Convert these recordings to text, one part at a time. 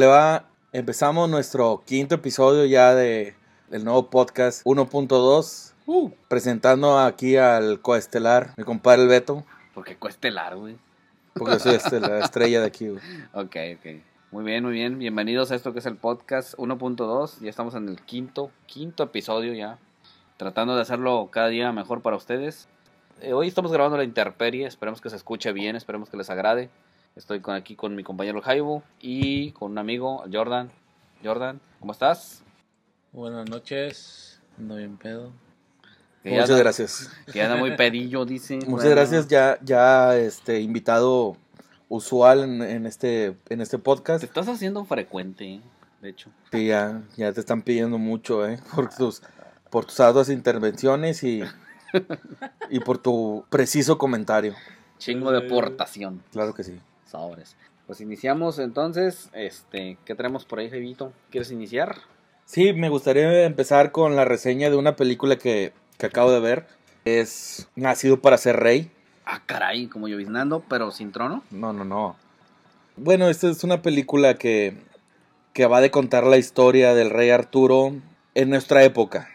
le va? Empezamos nuestro quinto episodio ya de el nuevo podcast 1.2. Uh, Presentando aquí al coestelar, mi compadre el Beto. porque coestelar, güey. Porque soy este, la estrella de aquí, güey. Ok, ok. Muy bien, muy bien. Bienvenidos a esto que es el podcast 1.2. Ya estamos en el quinto, quinto episodio ya. Tratando de hacerlo cada día mejor para ustedes. Eh, hoy estamos grabando la interperie. Esperemos que se escuche bien, esperemos que les agrade. Estoy con, aquí con mi compañero Jaibo y con un amigo, Jordan. Jordan, ¿cómo estás? Buenas noches, ando bien pedo. Que Muchas anda- gracias. Que ya anda muy pedillo, dice. Muchas Bueno, gracias, ya, ya este invitado usual en, en este, en este Te podcast. estás haciendo frecuente, eh, de hecho. Sí, ya, ya te están pidiendo mucho, ¿eh? Por tus, por tus arduas intervenciones y, y por tu preciso comentario. Chingo de aportación. Claro que sí. Sobres. Pues iniciamos entonces. Este, ¿qué tenemos por ahí, Jaivito? ¿Quieres iniciar? Sí, me gustaría empezar con la reseña de una película que, que acabo de ver. Es Nacido para ser rey. Ah, caray, como lloviznando, pero sin trono. No, no, no. Bueno, esta es una película que, que va de contar la historia del rey Arturo en nuestra época.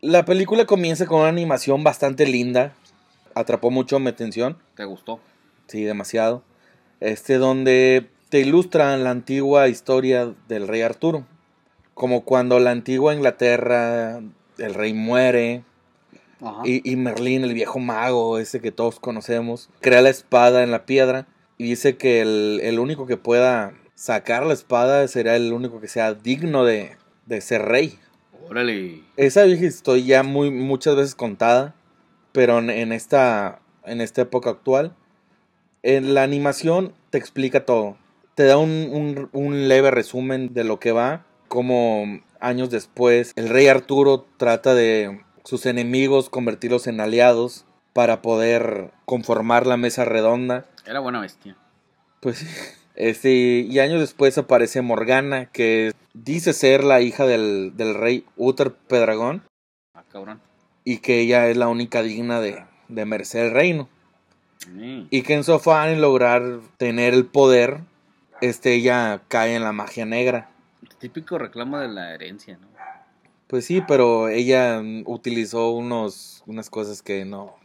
La película comienza con una animación bastante linda. Atrapó mucho mi atención. ¿Te gustó? Sí, demasiado. Este, donde te ilustran la antigua historia del rey Arturo. Como cuando la antigua Inglaterra, el rey muere, y, y Merlín, el viejo mago, ese que todos conocemos, crea la espada en la piedra y dice que el, el único que pueda sacar la espada será el único que sea digno de, de ser rey. Órale. Esa vieja historia ya muy, muchas veces contada, pero en, en esta, en esta época actual, en la animación te explica todo. Te da un, un- un leve resumen de lo que va, como años después el rey Arturo trata de sus enemigos convertirlos en aliados para poder conformar la mesa redonda. Era buena bestia. Pues este, y años después aparece Morgana, que dice ser la hija del, del rey Uther Pedragón Ah, cabrón. y que ella es la única digna de, de merecer el reino. Y que en su afán en lograr tener el poder, este, ella cae en la magia negra. Típico reclamo de la herencia, ¿no? Pues sí, pero ella mm, utilizó unos, unas cosas que no,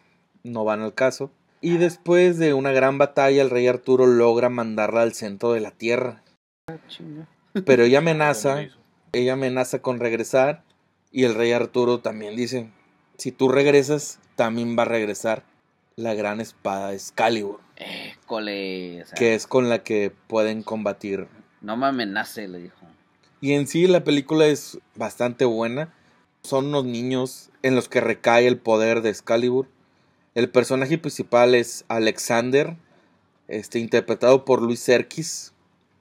no van al caso. Y después de una gran batalla, el rey Arturo logra mandarla al centro de la tierra. Ah. Pero ella amenaza, ella amenaza con regresar. Y el rey Arturo también dice, si tú regresas, también va a regresar la gran espada Excalibur. École. O sea, que es con la que pueden combatir. No me amenace, le dijo. Y en sí la película es bastante buena. Son unos niños en los que recae el poder de Excalibur. El personaje principal es Alexander, este, interpretado por Luis Serkis.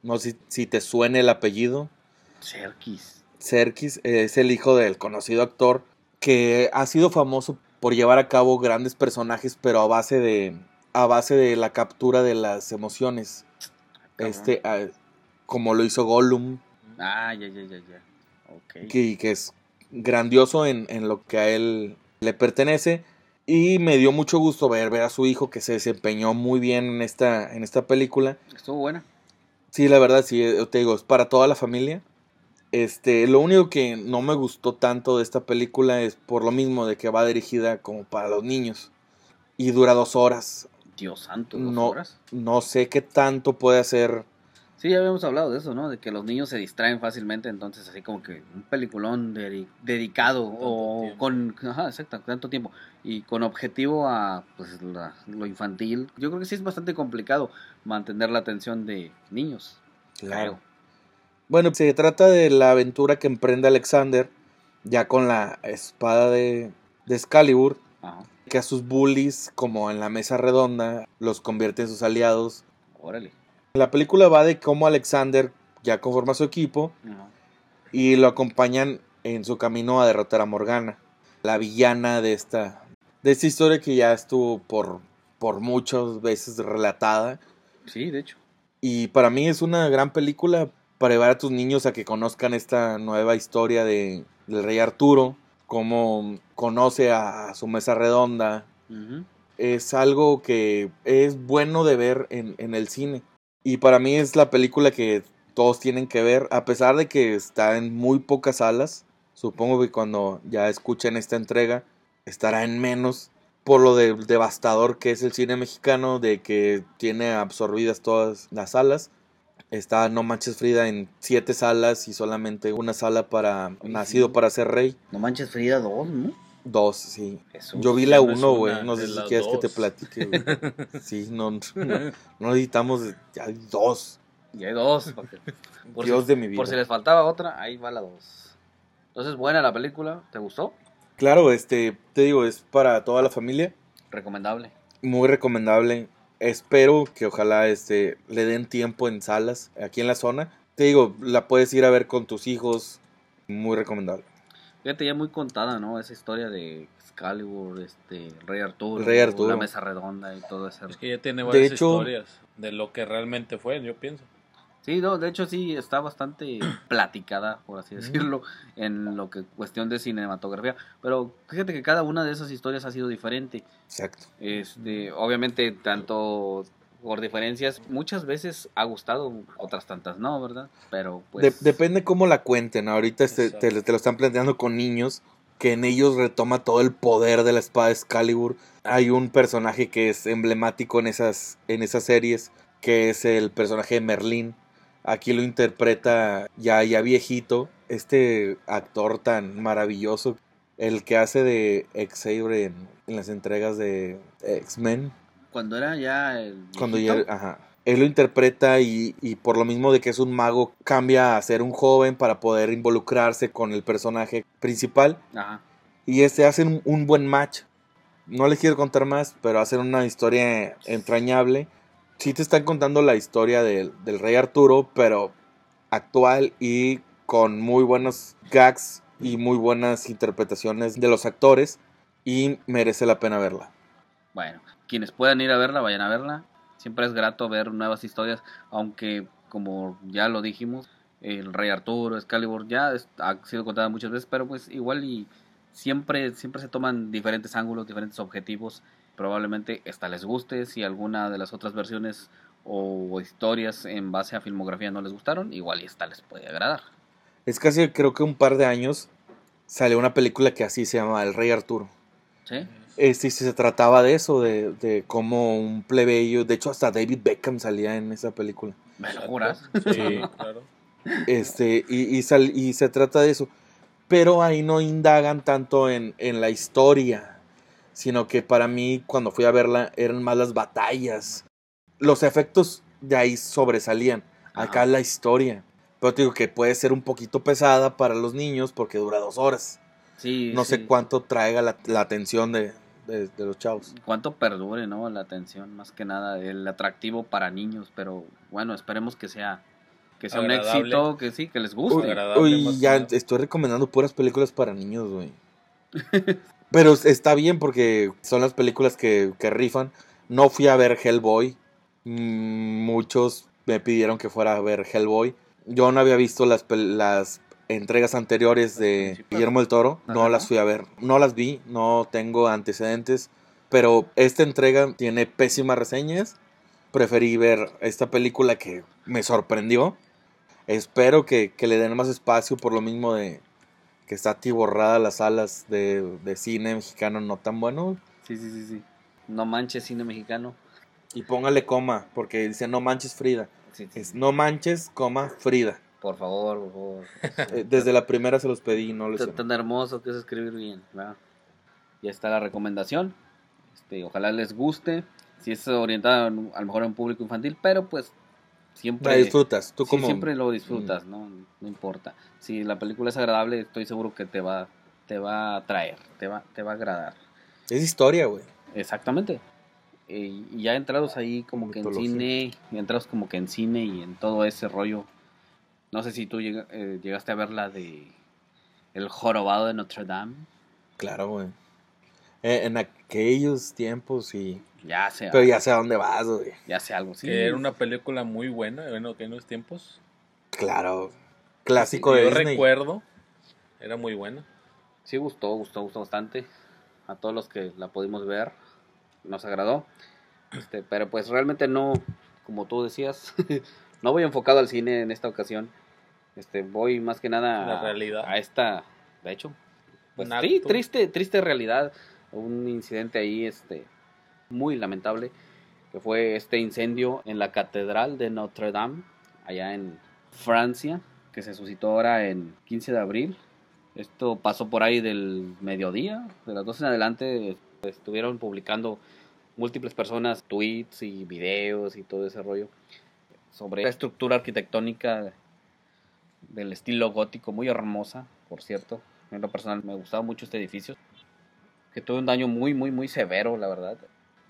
No sé si, te suene el apellido. Serkis. Serkis es el hijo del conocido actor que ha sido famoso por llevar a cabo grandes personajes, pero a base de, a base de la captura de las emociones. Cabrón. Este, como lo hizo Gollum, Ah, ya, ya, ya, ya. Ok. que, que es grandioso en, en lo que a él le pertenece. Y me dio mucho gusto ver, ver a su hijo que se desempeñó muy bien en esta, en esta película. Estuvo buena. Sí, la verdad, sí, eh, te digo, es para toda la familia. Este, lo único que no me gustó tanto de esta película es por lo mismo de que va dirigida como para los niños. Y dura dos horas. Dios santo, dos No, horas. no sé qué tanto puede hacer. Sí, ya habíamos hablado de eso, ¿no? De que los niños se distraen fácilmente, entonces así como que un peliculón dedi- dedicado o tiempo. con, ajá, exacto, tanto tiempo y con objetivo a pues la- lo infantil. Yo creo que sí es bastante complicado mantener la atención de niños. creo. Bueno, se trata de la aventura que emprende Alexander, ya con la espada de, de Excalibur, Ajá. que a sus bullies, como en la mesa redonda, los convierte en sus aliados. Órale. La película va de cómo Alexander ya conforma su equipo Ajá. y lo acompañan en su camino a derrotar a Morgana, la villana de esta, de esta historia que ya estuvo por, por muchas veces relatada. Sí, de hecho. Y para mí es una gran película para llevar a tus niños a que conozcan esta nueva historia de, del rey Arturo, cómo conoce a su mesa redonda. Es algo que es bueno de ver en, en el cine. Y para mí es la película que todos tienen que ver, a pesar de que está en muy pocas salas. Supongo que cuando ya escuchen esta entrega estará en menos por lo de- devastador que es el cine mexicano, de que tiene absorbidas todas las salas. Está No Manches Frida en siete salas y solamente una sala para Oye, Nacido sí. para ser rey. No manches Frida 2, ¿no? Dos, sí. Jesús. Yo vi ya la uno, güey. No sé si quieres que te dos. platique, güey. Sí, no, no, no necesitamos ya hay dos. Y hay dos. porque- por Dios si- de mi vida. Por si les faltaba otra, ahí va la dos. Entonces, buena la película. ¿Te gustó? Claro, este, te digo, es para toda la familia. Recomendable. Muy recomendable. Espero que ojalá este, le den tiempo en salas aquí en la zona. Te digo, la puedes ir a ver con tus hijos. Muy recomendable. Fíjate, ya muy contada, ¿no? Esa historia de Excalibur, este, Rey Arturo, Rey Arturo. la mesa redonda y todo eso. Es que ya tiene De varias hecho- historias de lo que realmente fue, yo pienso. Sí, no, de hecho sí está bastante platicada, por así decirlo, en lo que cuestión de cinematografía. Pero fíjate que cada una de esas historias ha sido diferente. Exacto. Este, obviamente, tanto por diferencias, muchas veces ha gustado, otras tantas no, ¿verdad? Pero pues. De- depende cómo la cuenten. Ahorita te, te lo están planteando con niños. Que en ellos retoma todo el poder de la espada Excalibur. Hay un personaje que es emblemático en esas, en esas series. Que es el personaje de Merlín. Aquí lo interpreta ya, ya viejito. Este actor tan maravilloso. El que hace de Xavier en, en las entregas de X-Men. Cuando era ya el. Cuando ya, ajá. Él lo interpreta y, y por lo mismo de que es un mago, cambia a ser un joven para poder involucrarse con el personaje principal. Ajá. Y este hacen un buen match. No les quiero contar más, pero hacen una historia entrañable. Sí te están contando la historia del, del rey Arturo, pero actual y con muy buenos gags y muy buenas interpretaciones de los actores. Y merece la pena verla. Bueno, quienes puedan ir a verla, vayan a verla. Siempre es grato ver nuevas historias, aunque como ya lo dijimos, el Rey Arturo, Excalibur ya ha sido contada muchas veces, pero pues igual y siempre siempre se toman diferentes ángulos, diferentes objetivos. Probablemente esta les guste, si alguna de las otras versiones o historias en base a filmografía no les gustaron, igual y esta les puede agradar. Es casi, creo que un par de años salió una película que así se llama El Rey Arturo. ¿Sí? Este, y se trataba de eso, de, de cómo un plebeyo, de hecho hasta David Beckham salía en esa película. ¿Me lo juras? Sí, claro. Este, y, y, sal- y se trata de eso. Pero ahí no indagan tanto en, en la historia, sino que para mí cuando fui a verla eran más las batallas. Los efectos de ahí sobresalían. Acá Ajá. la historia. Pero te digo que puede ser un poquito pesada para los niños porque dura dos horas. Sí, No sí. sé cuánto traiga la, la atención de, de- de los chavos. cuánto perdure, ¿no? La atención, más que nada, el atractivo para niños, pero bueno, esperemos que sea que sea un éxito, que sí, que les guste. uy, ya estoy recomendando puras películas para niños, güey. Pero está bien porque son las películas que, que rifan. No fui a ver Hellboy. Mm, Muchos me pidieron que fuera a ver Hellboy. Yo no había visto las, las entregas anteriores de. Guillermo del Toro. No las fui a ver. No las vi. No tengo antecedentes. Pero esta entrega tiene pésimas reseñas. Preferí ver esta película que me sorprendió. Espero que, que le den más espacio por lo mismo de que está atiborrada las salas de, de cine mexicano no tan bueno. Sí, sí, sí, sí. No manches cine mexicano. Y póngale coma, porque dice no manches Frida. Sí, sí, Es no manches, coma, Frida. Por favor, por favor. Eh, Desde la primera se los pedí no hicieron. tan hermoso que es escribir bien, ¿verdad? Ya está la recomendación. Este, ojalá les guste. Si es orientada a lo mejor a un público infantil, pero pues siempre La disfrutas, tú Sí, como... siempre lo disfrutas, ¿no? No importa. Si la película es agradable, estoy seguro que te va, te va a atraer, te va, te va a agradar. Es historia, güey. Exactamente. Eh, Y ya entrados ahí como que en cine, y entrados como que en cine y en todo ese rollo. No sé si tú eh, llegaste a ver la de El Jorobado de Notre Dame. Claro, güey. Eh, en aquellos tiempos y... Ya sea, Pero ya sé a dónde vas, güey. ya sea algo. Que era una película muy buena, en los tiempos. Claro. Clásico Yo de Disney. recuerdo, era muy buena. Sí gustó, gustó, gustó bastante. A todos los que la pudimos ver, nos agradó. Este, pero pues realmente no, como tú decías, No voy enfocado al cine en esta ocasión. Este, voy más que nada La a- realidad. a esta, de hecho, pues sí, triste, triste realidad, un incidente ahí, este, muy lamentable, que fue este incendio en la catedral de Notre Dame, allá en Francia, que se suscitó ahora en 15 de abril. Esto pasó por ahí del mediodía, de las 12 en adelante, estuvieron publicando múltiples personas tweets y videos y todo ese rollo sobre la estructura arquitectónica del estilo gótico, muy hermosa, por cierto. En lo personal me gustaba mucho este edificio, que tuvo un daño muy, muy, muy severo, la verdad.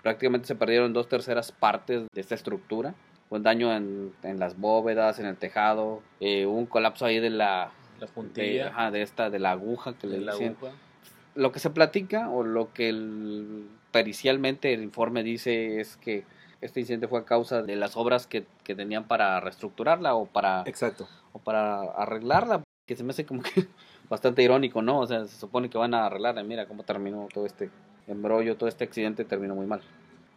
Prácticamente se perdieron dos terceras partes de esta estructura. Fue un daño en, en las bóvedas, en el tejado, eh, un colapso ahí de la, La de, puntilla. ajá, de esta, de la aguja que de le la dicen. aguja. Lo que se platica o lo que el- pericialmente el informe dice es que este incidente fue a causa de las obras que, que tenían para reestructurarla o para Exacto. o para arreglarla, que se me hace como que bastante irónico, ¿no? O sea, se supone que van a arreglarla, y mira cómo terminó todo este embrollo, todo este accidente terminó muy mal.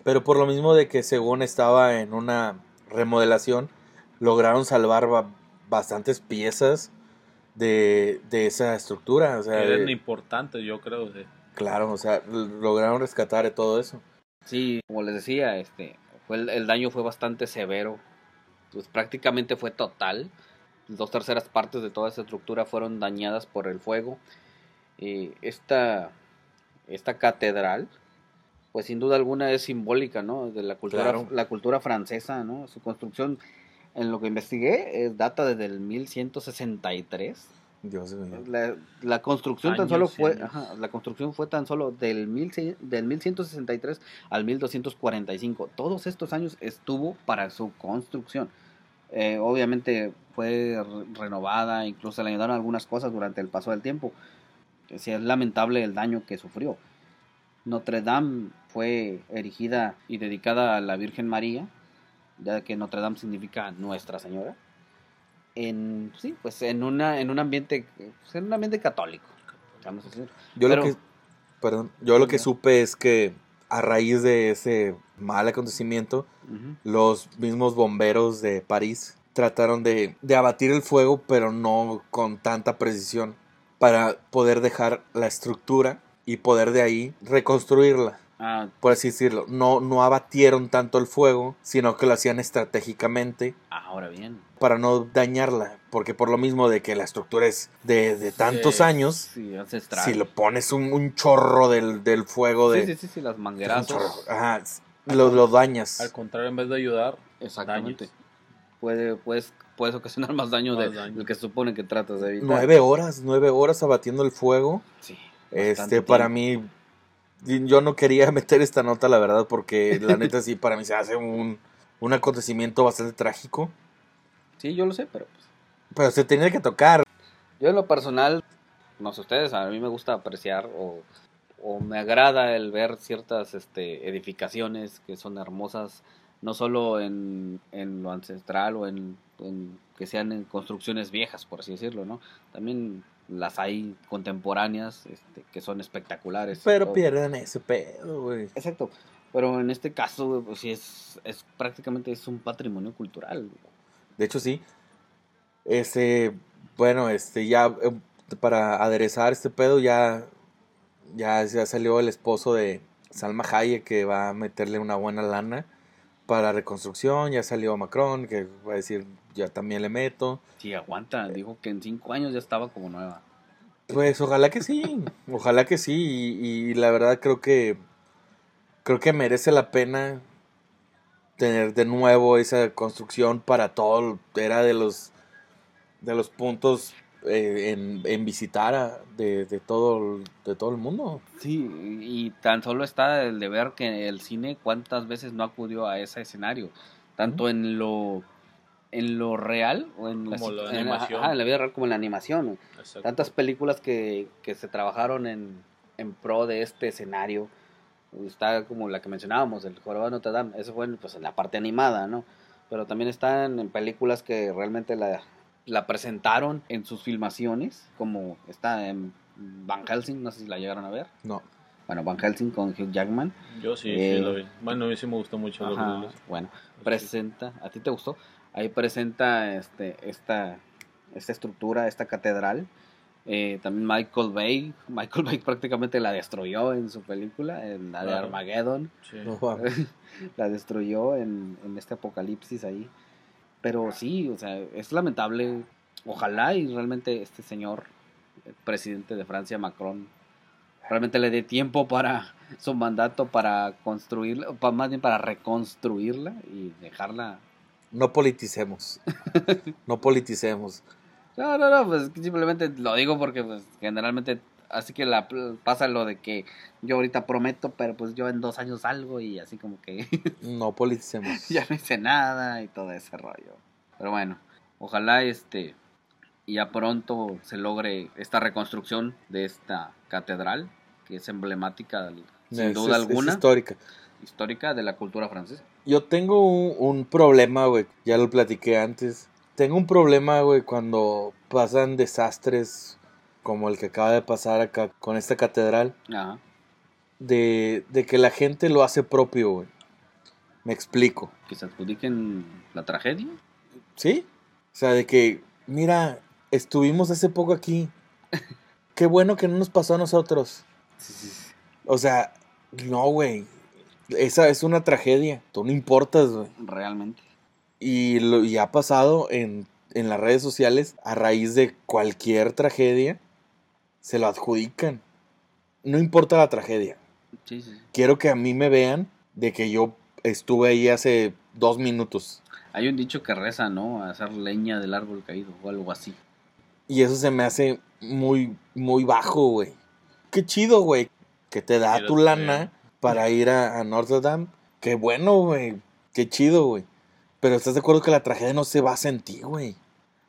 Pero por lo mismo de que según estaba en una remodelación, lograron salvar ba- bastantes piezas de, de esa estructura. O sea, Eran de- importantes, yo creo. sí. claro, o sea, lograron rescatar todo eso. Sí, como les decía, este, fue el, el daño fue bastante severo, pues prácticamente fue total. Dos terceras partes de toda esa estructura fueron dañadas por el fuego. Y esta, esta catedral, pues sin duda alguna es simbólica, ¿no? De la cultura, Claro. la cultura francesa, ¿no? Su construcción, en lo que investigué, es data desde el 1163. Dios mío. La, la construcción tan Años solo y fue, ajá, la construcción fue tan solo del, mil, del 1163 al 1245. Todos estos años estuvo para su construcción. Eh, obviamente fue re- renovada, incluso le ayudaron algunas cosas durante el paso del tiempo. Sí, es lamentable el daño que sufrió. Notre Dame fue erigida y dedicada a la Virgen María, ya que Notre Dame significa Nuestra Señora. En sí, pues en una en un ambiente pues, en un ambiente católico. Vamos a decir. Yo Pero- lo que, perdón, yo lo que supe es que a raíz de ese mal acontecimiento, los mismos bomberos de París trataron de, de abatir el fuego, pero no con tanta precisión, para poder dejar la estructura y poder de ahí reconstruirla, Ah, por así decirlo. No, no abatieron tanto el fuego, sino que lo hacían estratégicamente ahora bien. para no dañarla, porque por lo mismo de que la estructura es de, de tantos Sí. años, Sí, si lo pones un, un chorro del, del fuego de... sí, sí, sí, sí, las chorro, ajá, lo, lo dañas. Al contrario, en vez de ayudar, Exactamente. Puede, puedes, puedes ocasionar más daño, Más de, daño. que se supone que tratas de evitar. Nueve horas, nueve horas abatiendo el fuego. Sí, Este, para tiempo. mí, yo no quería meter esta nota, la verdad, porque la neta sí, para mí se hace un, un acontecimiento bastante trágico. Sí, yo lo sé, pero pues, Pero se tenía que tocar. Yo en lo personal, no sé ustedes, a mí me gusta apreciar o, o me agrada el ver ciertas este, edificaciones que son hermosas, no solo en, en lo ancestral o en, en que sean en construcciones viejas, por así decirlo, ¿no? También las hay contemporáneas este, que son espectaculares. Pero pierden ese pedo, güey. Exacto. Pero en este caso, pues sí es, es prácticamente es un patrimonio cultural. De hecho, sí. Este, bueno, este, ya eh, para aderezar este pedo, ya, ya, ya salió el esposo de Salma Hayek que va a meterle una buena lana para la reconstrucción. Ya salió Macron que va a decir, ya también le meto. Sí, aguanta. Dijo que en cinco años ya estaba como nueva. Pues ojalá que sí, ojalá que sí. Y, y la verdad creo que, creo que merece la pena tener de nuevo esa construcción para todo. Era de los de los puntos eh, en, en visitar a- de, de todo el- de todo el mundo. Sí, y tan solo está el de ver que el cine cuántas veces no acudió a ese escenario, tanto en lo en lo real o en la, Como la en animación. ajá, en la vida real como en la animación. Exacto. Tantas películas que, que se trabajaron en, en pro de este escenario. Está como la que mencionábamos, el Jorobado de Notre Dame, eso fue en, pues, en la parte animada, ¿no? Pero también están en películas que realmente la, la presentaron en sus filmaciones, como está en Van Helsing, no sé si la llegaron a ver. No. Bueno, Van Helsing con Hugh Jackman. Yo sí, Eh, sí lo vi. Bueno, a mí sí me gustó mucho Ajá, bueno, presenta, ¿a ti te gustó? Ahí presenta este, esta, esta estructura, esta catedral. Eh, también Michael Bay. Michael Bay prácticamente la destruyó en su película, en la de Claro. Armageddon. Sí. La destruyó en, en este apocalipsis ahí. Pero sí, o sea, es lamentable. Ojalá y realmente este señor, el presidente de Francia, Macron, realmente le dé tiempo para su mandato para construirla, o pa- más bien para reconstruirla y dejarla. No politicemos. No politicemos. No, no, no, pues simplemente lo digo porque pues, generalmente así que la, pasa lo de que yo ahorita prometo, pero pues yo en dos años salgo y así como que No politicemos. ya no hice nada y todo ese rollo. Pero bueno, ojalá este ya pronto se logre esta reconstrucción de esta catedral que es emblemática sin Es- duda es- es alguna histórica. histórica de la cultura francesa. Yo tengo un, un problema, güey. Ya lo platiqué antes. Tengo un problema, güey, cuando pasan desastres como el que acaba de pasar acá con esta catedral. Ajá. De, de que la gente lo hace propio, güey. Me explico. Que se adjudiquen la tragedia. ¿Sí? O sea, de que, mira, estuvimos hace poco aquí. Qué bueno que no nos pasó a nosotros. Sí, sí, sí. O sea, no, güey. Esa es una tragedia. Tú no importas, güey. Realmente. Y, lo, y ha pasado en, en las redes sociales a raíz de cualquier tragedia. Se lo adjudican. No importa la tragedia. Sí, sí. sí. Quiero que a mí me vean de que yo estuve ahí hace dos minutos. Hay un dicho que reza, ¿no? A hacer leña del árbol caído o algo así. Y eso se me hace muy, muy bajo, güey. Qué chido, güey. Que te da tu lana para ir a, a Notre Dame. Qué bueno, güey. Qué chido, güey. Pero estás de acuerdo que la tragedia no se basa en ti, güey.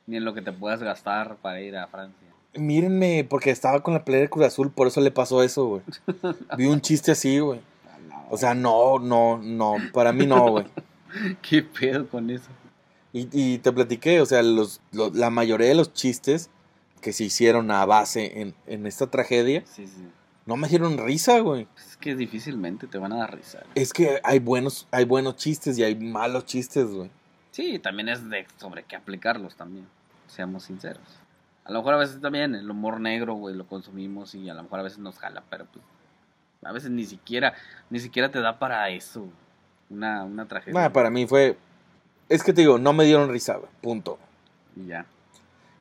Ni en lo que te puedas gastar para ir a Francia. Mírenme, porque estaba con la playa de Cruz Azul, por eso le pasó eso, güey. Vi un chiste así, güey. O sea, no, no, no. Para mí no, güey. ¿Qué pedo con eso? Y, y te platiqué, o sea, los, los- la mayoría de los chistes que se hicieron a base en, en esta tragedia Sí, sí. no me dieron risa, güey. Pues es que difícilmente te van a dar risa. Es que hay buenos, hay buenos chistes y hay malos chistes, güey. Sí, también es de sobre qué aplicarlos también. Seamos sinceros. A lo mejor a veces también el humor negro, güey, lo consumimos y a lo mejor a veces nos jala, pero pues a veces ni siquiera, ni siquiera te da para eso. Una, una tragedia. Para mí fue. Es que te digo, no me dieron risa, güey. Punto. Y ya.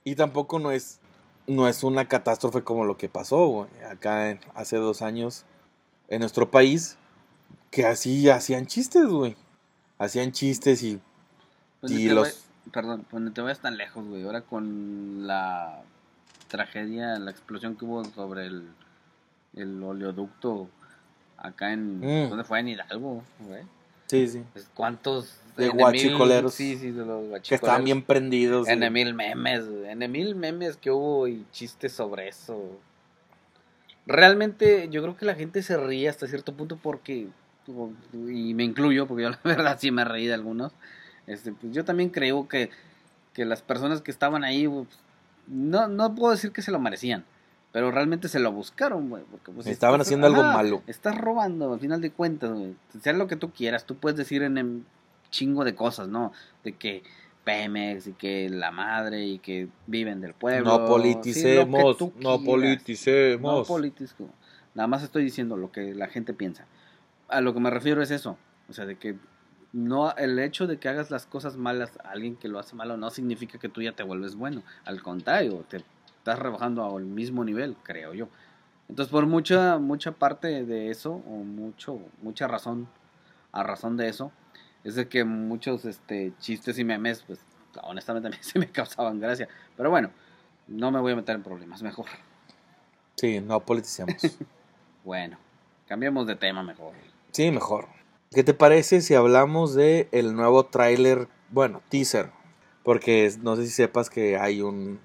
Y tampoco no es. No es una catástrofe como lo que pasó, güey. Acá en- hace dos años en nuestro país. Que así hacían chistes, güey. Hacían chistes y. Pues Y los- perdón, pues no te vayas tan lejos, güey. Ahora con la tragedia, la explosión que hubo sobre el, el oleoducto acá en... Mm. ¿Dónde fue? En Hidalgo, güey. Sí, sí. Pues, ¿Cuántos? De guachicoleros. Sí, sí, de los Que guachicoleros. estaban bien prendidos. En mil memes, güey, en mil memes que hubo y chistes sobre eso. Realmente yo creo que la gente se ríe hasta cierto punto porque, y me incluyo, porque yo la verdad sí me reí de algunos, este, pues yo también creo que, que las personas que estaban ahí, pues, no, no puedo decir que se lo merecían, pero realmente se lo buscaron, güey. Porque, pues, Estaban estás- haciendo algo malo. Estás robando, al final de cuentas, güey. Sea lo que tú quieras, tú puedes decir en un chingo de cosas, ¿no? De que Pemex y que la madre y que viven del pueblo. No sí, politicemos. tú no quieras. politicemos. No politico. Nada más estoy diciendo lo que la gente piensa. A lo que me refiero es eso. O sea, de que no el hecho de que hagas las cosas malas a alguien que lo hace malo no significa que tú ya te vuelves bueno. Al contrario, te estás rebajando al mismo nivel, creo yo. Entonces, por mucha mucha parte de eso o mucho mucha razón a razón de eso es de que muchos este chistes y memes pues honestamente a mí se me causaban gracia, pero bueno, no me voy a meter en problemas, mejor. Sí, no politicemos. Bueno, cambiemos de tema mejor. sí, mejor. ¿Qué te parece si hablamos de el nuevo tráiler, bueno, teaser? Porque no sé si sepas que hay un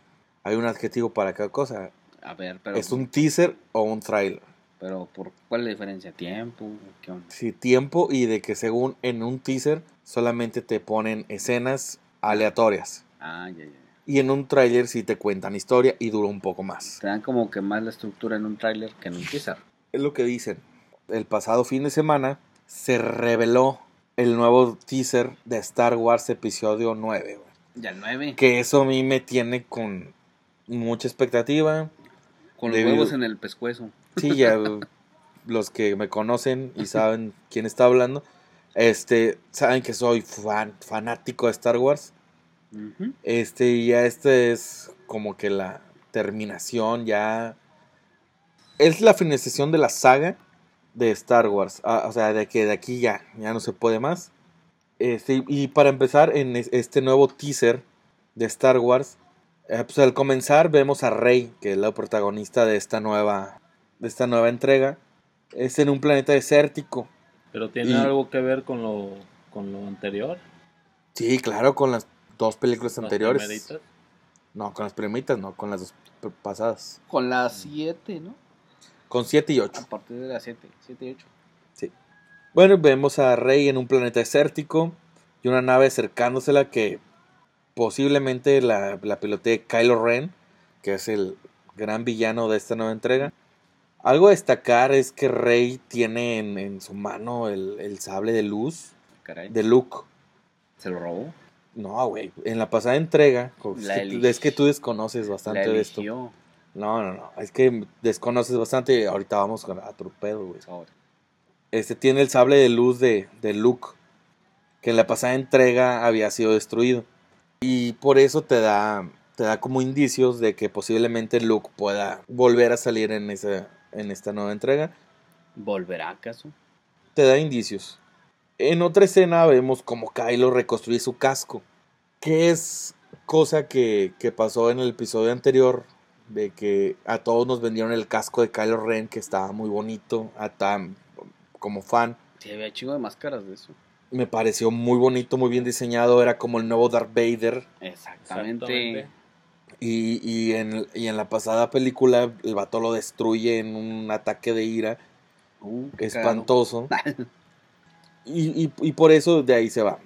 hay un adjetivo para cada cosa. A ver, pero ¿Es un teaser o un tráiler? pero por cuál es la diferencia? ¿Tiempo? ¿Qué onda? Sí, tiempo y de que según en un teaser solamente te ponen escenas aleatorias. Ah, ya, ya. Y en un tráiler sí te cuentan historia y dura un poco más. Te dan como que más la estructura en un tráiler que en un teaser. Es lo que dicen. El pasado fin de semana se reveló el nuevo teaser de Star Wars Episodio 9, güey. Ya el 9. Que eso a mí me tiene con mucha expectativa. Con los huevos en el pescuezo. Sí, ya los que me conocen y saben quién está hablando, este, saben que soy fan, fanático de Star Wars. Este, y ya este es como que la terminación, ya. Es la finalización de la saga de Star Wars. Ah, o sea, de que de aquí ya, ya no se puede más. Este, y para empezar, en es- este nuevo teaser de Star Wars, eh, pues al comenzar vemos a Rey, que es la protagonista de esta nueva, de esta nueva entrega. Es en un planeta desértico. Pero tiene Y- algo que ver con lo, con lo anterior. Sí, claro, con las dos películas las anteriores. primeritas. No, con las primitas, no, con las dos pasadas. Con las 7, ¿no? Con 7 y 8. A partir de las 7. 7 y 8. Bueno, vemos a Rey en un planeta desértico y una nave acercándosela que posiblemente la, la pilotee Kylo Ren, que es el gran villano de esta nueva entrega. Algo a destacar es que Rey tiene en, en su mano el, el sable de luz Caray. de Luke. Se lo robó. No, güey, en la pasada entrega, es que, es que tú desconoces bastante de esto. No, no, no, es que desconoces bastante. Ahorita vamos con- a tu pedo, güey. Este tiene el sable de luz de, de Luke, que en la pasada entrega había sido destruido. Y por eso te da, te da como indicios de que posiblemente Luke pueda volver a salir en, esa, en esta nueva entrega. ¿Volverá acaso? Te da indicios. En otra escena vemos como Kylo reconstruye su casco, que es cosa que, que pasó en el episodio anterior, de que a todos nos vendieron el casco de Kylo Ren, que estaba muy bonito, a Tam como fan. Sí, había chingo de máscaras de eso. Me pareció muy bonito, muy bien diseñado. Era como el nuevo Darth Vader. Exactamente. Exactamente. Y, y en, y en la pasada película, el vato lo destruye en un ataque de ira Uh, espantoso. Y, y- y por eso de ahí se va.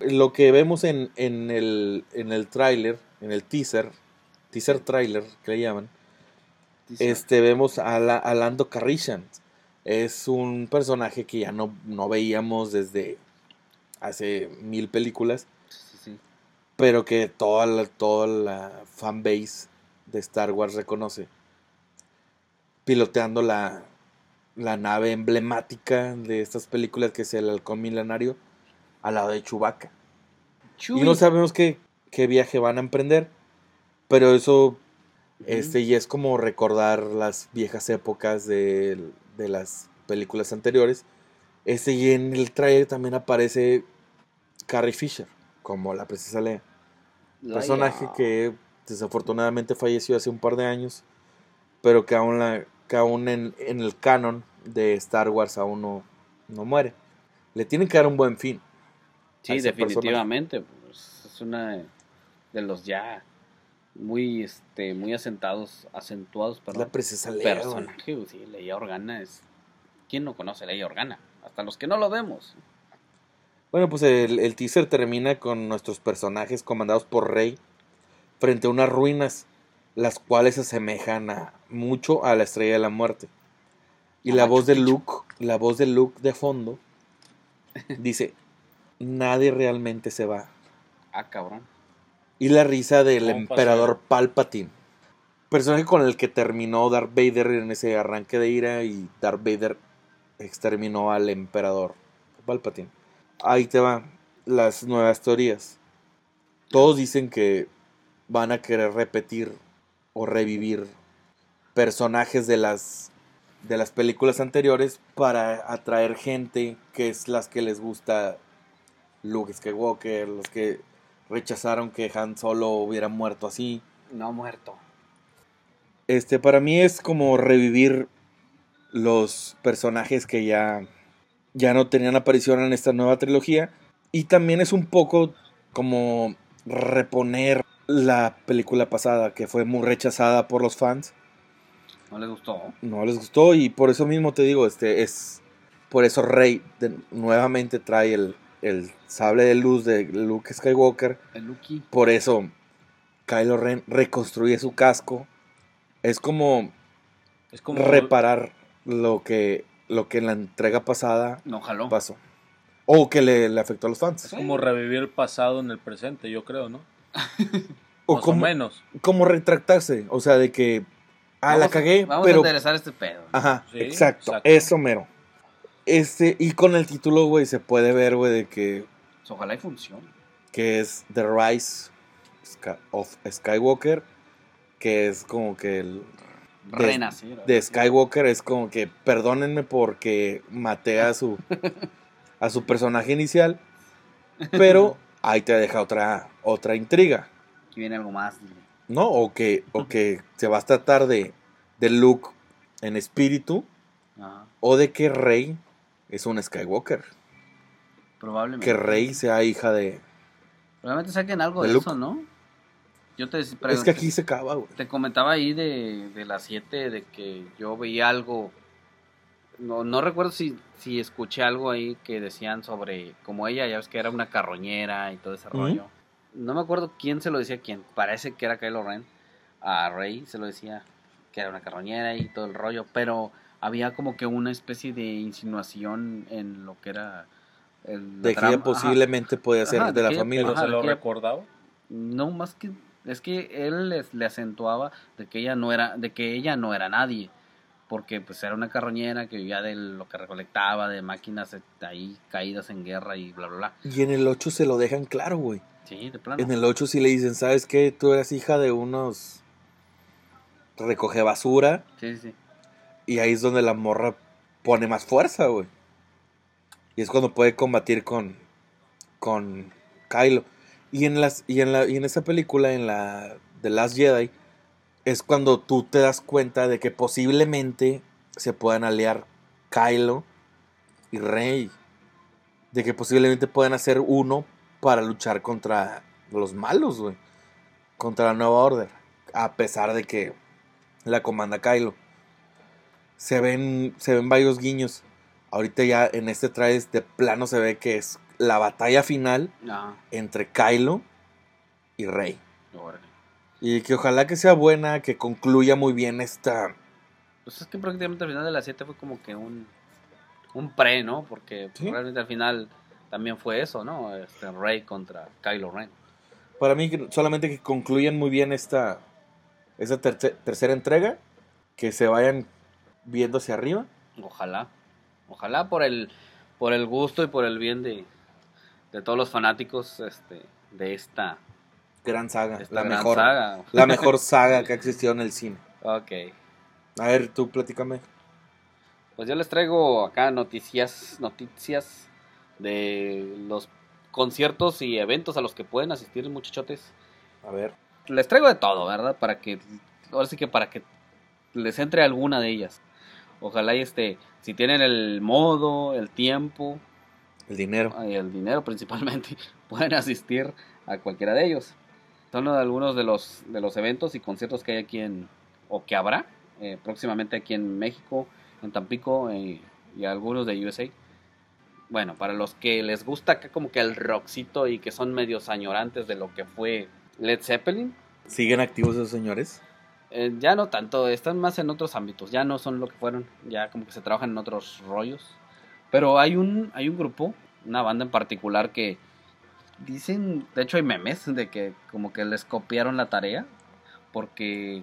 Lo que vemos en, en el, en el tráiler, en el teaser, teaser trailer que le llaman, este, vemos a, la- a Lando Calrissian. Es un personaje que ya no, no veíamos desde hace mil películas. Sí, sí, sí. pero que toda la, toda la fanbase de Star Wars reconoce. Piloteando la, la nave emblemática de estas películas que es el halcón milenario al lado de Chewbacca. Y no sabemos qué, qué viaje van a emprender, pero eso este, y es como recordar las viejas épocas de, de las películas anteriores. Este, y en el trailer también aparece Carrie Fisher como la princesa Laia. personaje que desafortunadamente falleció hace un par de años, pero que aún, la, que aún en, en el canon de Star Wars aún no, no muere. Le tienen que dar un buen fin. Sí, definitivamente. pues, es una de los ya muy este muy asentados, acentuados, perdón. la princesa Leia. personaje, sí, Leia Organa es ¿Quién no conoce Leia Organa? Hasta los que no lo vemos. Bueno, pues el, el teaser termina con nuestros personajes comandados por Rey frente a unas ruinas, las cuales se asemejan a, mucho a la Estrella de la Muerte. Y A la voz de. Luke, la voz de Luke de fondo, dice, nadie realmente se va. Ah, cabrón. Y la risa del ¿Cómo emperador Palpatine. Personaje con el que terminó Darth Vader en ese arranque de ira y Darth Vader exterminó al emperador Palpatine. Ahí te van las nuevas teorías. Todos dicen que van a querer repetir o revivir personajes de las de las películas anteriores para atraer gente que es las que les gusta Luke Skywalker, los que rechazaron que Han Solo hubiera muerto así. No muerto. Este, para mí es como revivir los personajes que ya, ya no tenían aparición en esta nueva trilogía. Y también es un poco como reponer la película pasada, que fue muy rechazada por los fans. No les gustó. No les gustó y por eso mismo te digo, este es... Por eso Rey de- nuevamente trae el, el sable de luz de Luke Skywalker. El. Por eso Kylo Ren reconstruye su casco. Es como Es como reparar lo que, lo que en la entrega pasada No jaló. pasó. O que le, le afectó a los fans. Es como revivir el pasado en el presente, yo creo, ¿no? O Más como, o menos. como retractarse. O sea, de que. Ah, la cagué, Vamos pero. a enderezar este pedo. Ajá, Sí, exacto, exacto. Eso mero. Este, y con el título, güey, se puede ver, güey, de que, Ojalá y funcione. que es The Rise of Skywalker. Que es como que el. De- Renacer. de Skywalker es como que perdónenme porque maté a su a su personaje inicial, pero ahí te deja otra otra intriga, Aquí viene algo más. dile. ¿no? O que o que se va a tratar de de Luke en espíritu Ajá. o de que Rey es un Skywalker, Probablemente. que Rey sea hija de Probablemente saquen algo ¿De de, eso, ¿no? Yo te, Es que aquí se acaba, güey. te comentaba ahí de, de las 7 de que yo veía algo. No, no recuerdo si, si escuché algo ahí que decían sobre como ella, ya ves que era una carroñera y todo ese rollo. No me acuerdo quién se lo decía a quién. Parece que era Kylo Ren. A Rey se lo decía que era una carroñera y todo el rollo. Pero había como que una especie de insinuación en lo que era. El, De que Ajá. posiblemente podía ser Ajá, de la que- familia. Ajá, se lo recordaba. No, más que es que él les- le acentuaba de que ella no era de que ella no era nadie, porque pues era una carroñera que vivía de lo que recolectaba de máquinas eh, ahí caídas en guerra y bla bla bla. Y en el 8 se lo dejan claro, güey. Sí, de plano. En el 8 sí le dicen, ¿sabes qué? Tú eras hija de unos recoge basura sí, sí. Y ahí es donde la morra pone más fuerza, güey. Y es cuando puede combatir con con Kylo. Y en las y en la y en esa película en la The Last Jedi es cuando tú te das cuenta de que posiblemente se puedan aliar Kylo y Rey. De que posiblemente puedan hacer uno para luchar contra los malos, güey. Contra la nueva orden. A pesar de que la comanda Kylo. Se ven, se ven varios guiños. Ahorita ya en este trailer de plano se ve que es la batalla final Ajá. entre Kylo y Rey. órale. Y que ojalá que sea buena, que concluya muy bien esta... Pues es que prácticamente al final de las 7 fue como que un un pre, ¿no? Porque Sí. realmente al final también fue eso, ¿no? Este Rey contra Kylo Ren. Para mí solamente que concluyan muy bien esta, esta terce- tercera entrega, que se vayan viendo hacia arriba. Ojalá. Ojalá por el por el gusto y por el bien de, de todos los fanáticos este de esta, Gran saga, esta la gran mejor, saga. la mejor saga que ha existido en el cine. Ok. A ver, tú platícame. Pues yo les traigo acá noticias noticias de los conciertos y eventos a los que pueden asistir muchachotes. A ver. Les traigo de todo, ¿verdad? Para que ahora sí que para que les entre alguna de ellas. Ojalá y este si tienen el modo, el tiempo, El dinero. y el dinero principalmente, pueden asistir a cualquiera de ellos. Son algunos de los, de los eventos y conciertos que hay aquí en, o que habrá eh, próximamente aquí en México, en Tampico eh, y algunos de USA. Bueno, para los que les gusta acá como que el rockcito y que son medios añorantes de lo que fue Led Zeppelin, ¿Siguen activos esos señores? Eh, ya no tanto, están más en otros ámbitos, ya no son lo que fueron, ya como que se trabajan en otros rollos. Pero hay un, hay un grupo, una banda en particular que dicen, de hecho hay memes de que como que les copiaron la tarea, porque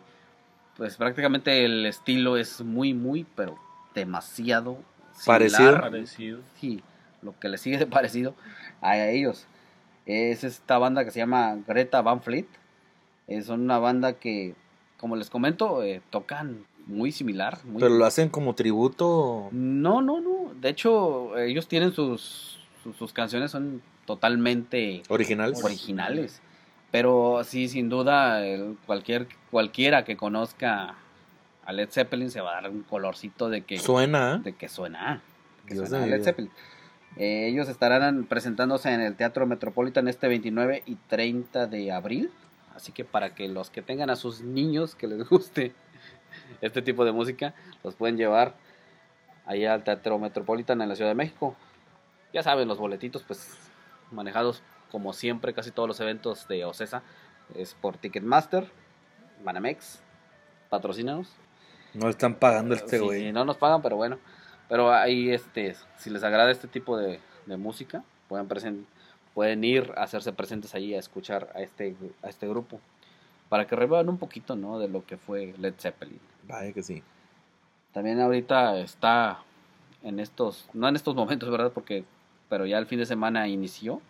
pues prácticamente el estilo es muy, muy, pero demasiado Parecido. similar. Parecido. Sí, lo que le sigue de parecido a ellos. Es esta banda que se llama Greta Van Fleet. Son una banda que, como les comento, eh, tocan muy similar. muy- ¿Pero lo hacen como tributo? No, no, no. De hecho, ellos tienen sus, sus, sus canciones, son totalmente ¿Originales? originales. Pero sí, sin duda, el- cualquier, cualquiera que conozca a Led Zeppelin se va a dar un colorcito de que Suena. de que suena, que Dios suena de mi Led. Zeppelin. Eh, ellos estarán presentándose en el Teatro Metropolitan este 29 y 30 de abril. Así que para que los que tengan a sus niños que les guste este tipo de música, los pueden llevar allá al Teatro Metropolitan en la Ciudad de México. Ya saben, los boletitos pues manejados como siempre, casi todos los eventos de Ocesa es por Ticketmaster, Banamex, patrocínanos. No están pagando Sí, este sí, güey. no nos pagan, pero bueno. Pero ahí, este, si les agrada este tipo de, de música, pueden, presen- pueden ir a hacerse presentes ahí a escuchar a este, a este grupo. Para que revean un poquito, ¿no? De lo que fue Led Zeppelin. Vaya que sí. También ahorita está en estos, no en estos momentos, ¿verdad? Porque, pero ya el fin de semana inició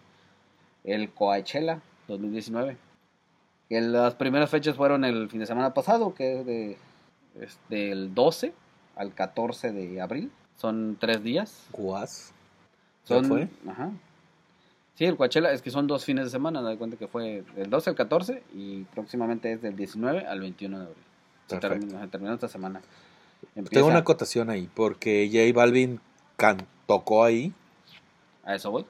el Coachella 2019. Que las primeras fechas fueron el fin de semana pasado, que es de, es del 12 al 14 de abril. Son tres días. Guas. ¿Ya Son, fue? Ajá. Sí, el Coachella es que son dos fines de semana, da cuenta que fue del 12 al 14 y próximamente es del 19 al 21 de abril. Se termina, se terminó esta semana. Tengo Empieza- una acotación ahí, porque J Balvin can- tocó ahí. A eso voy.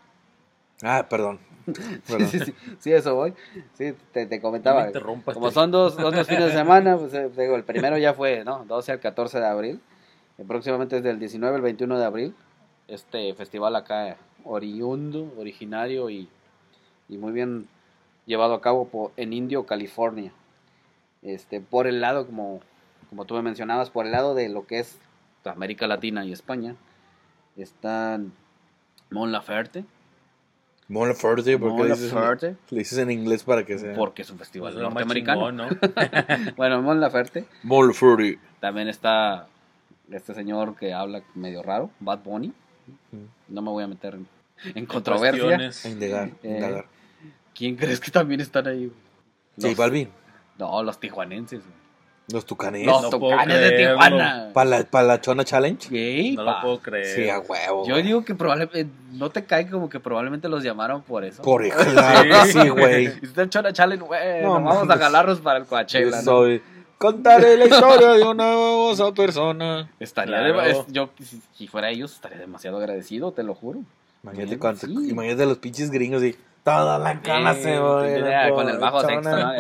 Ah, perdón. Perdón. Sí, sí, sí, sí, eso voy. Sí, te, te No comentaba. me interrumpas. Como son dos, dos, dos fines de semana, pues eh, digo, el primero ya fue, ¿no? 12 al 14 de abril. Y próximamente es del 19 al 21 de abril. Este festival acá, oriundo, originario y, y muy bien llevado a cabo por, en Indio, California. Este, por el lado, como, como tú me mencionabas, por el lado de lo que es América Latina y España, están Mon Laferte. Mon Laferte, porque Mon le dices, en, Laferte, le dices en inglés para que sea. porque es un festival Pues más norteamericano. chingón, ¿no? bueno, Mon Laferte. Mon Laferte. También está este señor que habla medio raro, Bad Bunny. No me voy a meter en, en controversia. A indagar, Eh, indagar. ¿Quién crees que también están ahí? güey? J Los- Balvin. No, los tijuanenses. güey. Los tucanes. Los no tucanes de. Tijuana. Para la, pa' la Chona Challenge. No pa. lo puedo creer. Sí, a huevo. Yo digo que probablemente, no te cae como que probablemente los llamaron por eso. Por claro que sí, güey. Y usted Chona Challenge, güey, No, vamos a jalarlos para el Coachella, Yo ¿no? soy. Contaré la historia de una famosa persona. Estaría Claro. de- es- yo si, si fuera ellos estaría demasiado agradecido, te lo juro. Imagínate cuánto. sí. Imagínate los pinches gringos y. Toda la cana se mira, con el bajo sexto, ¿no?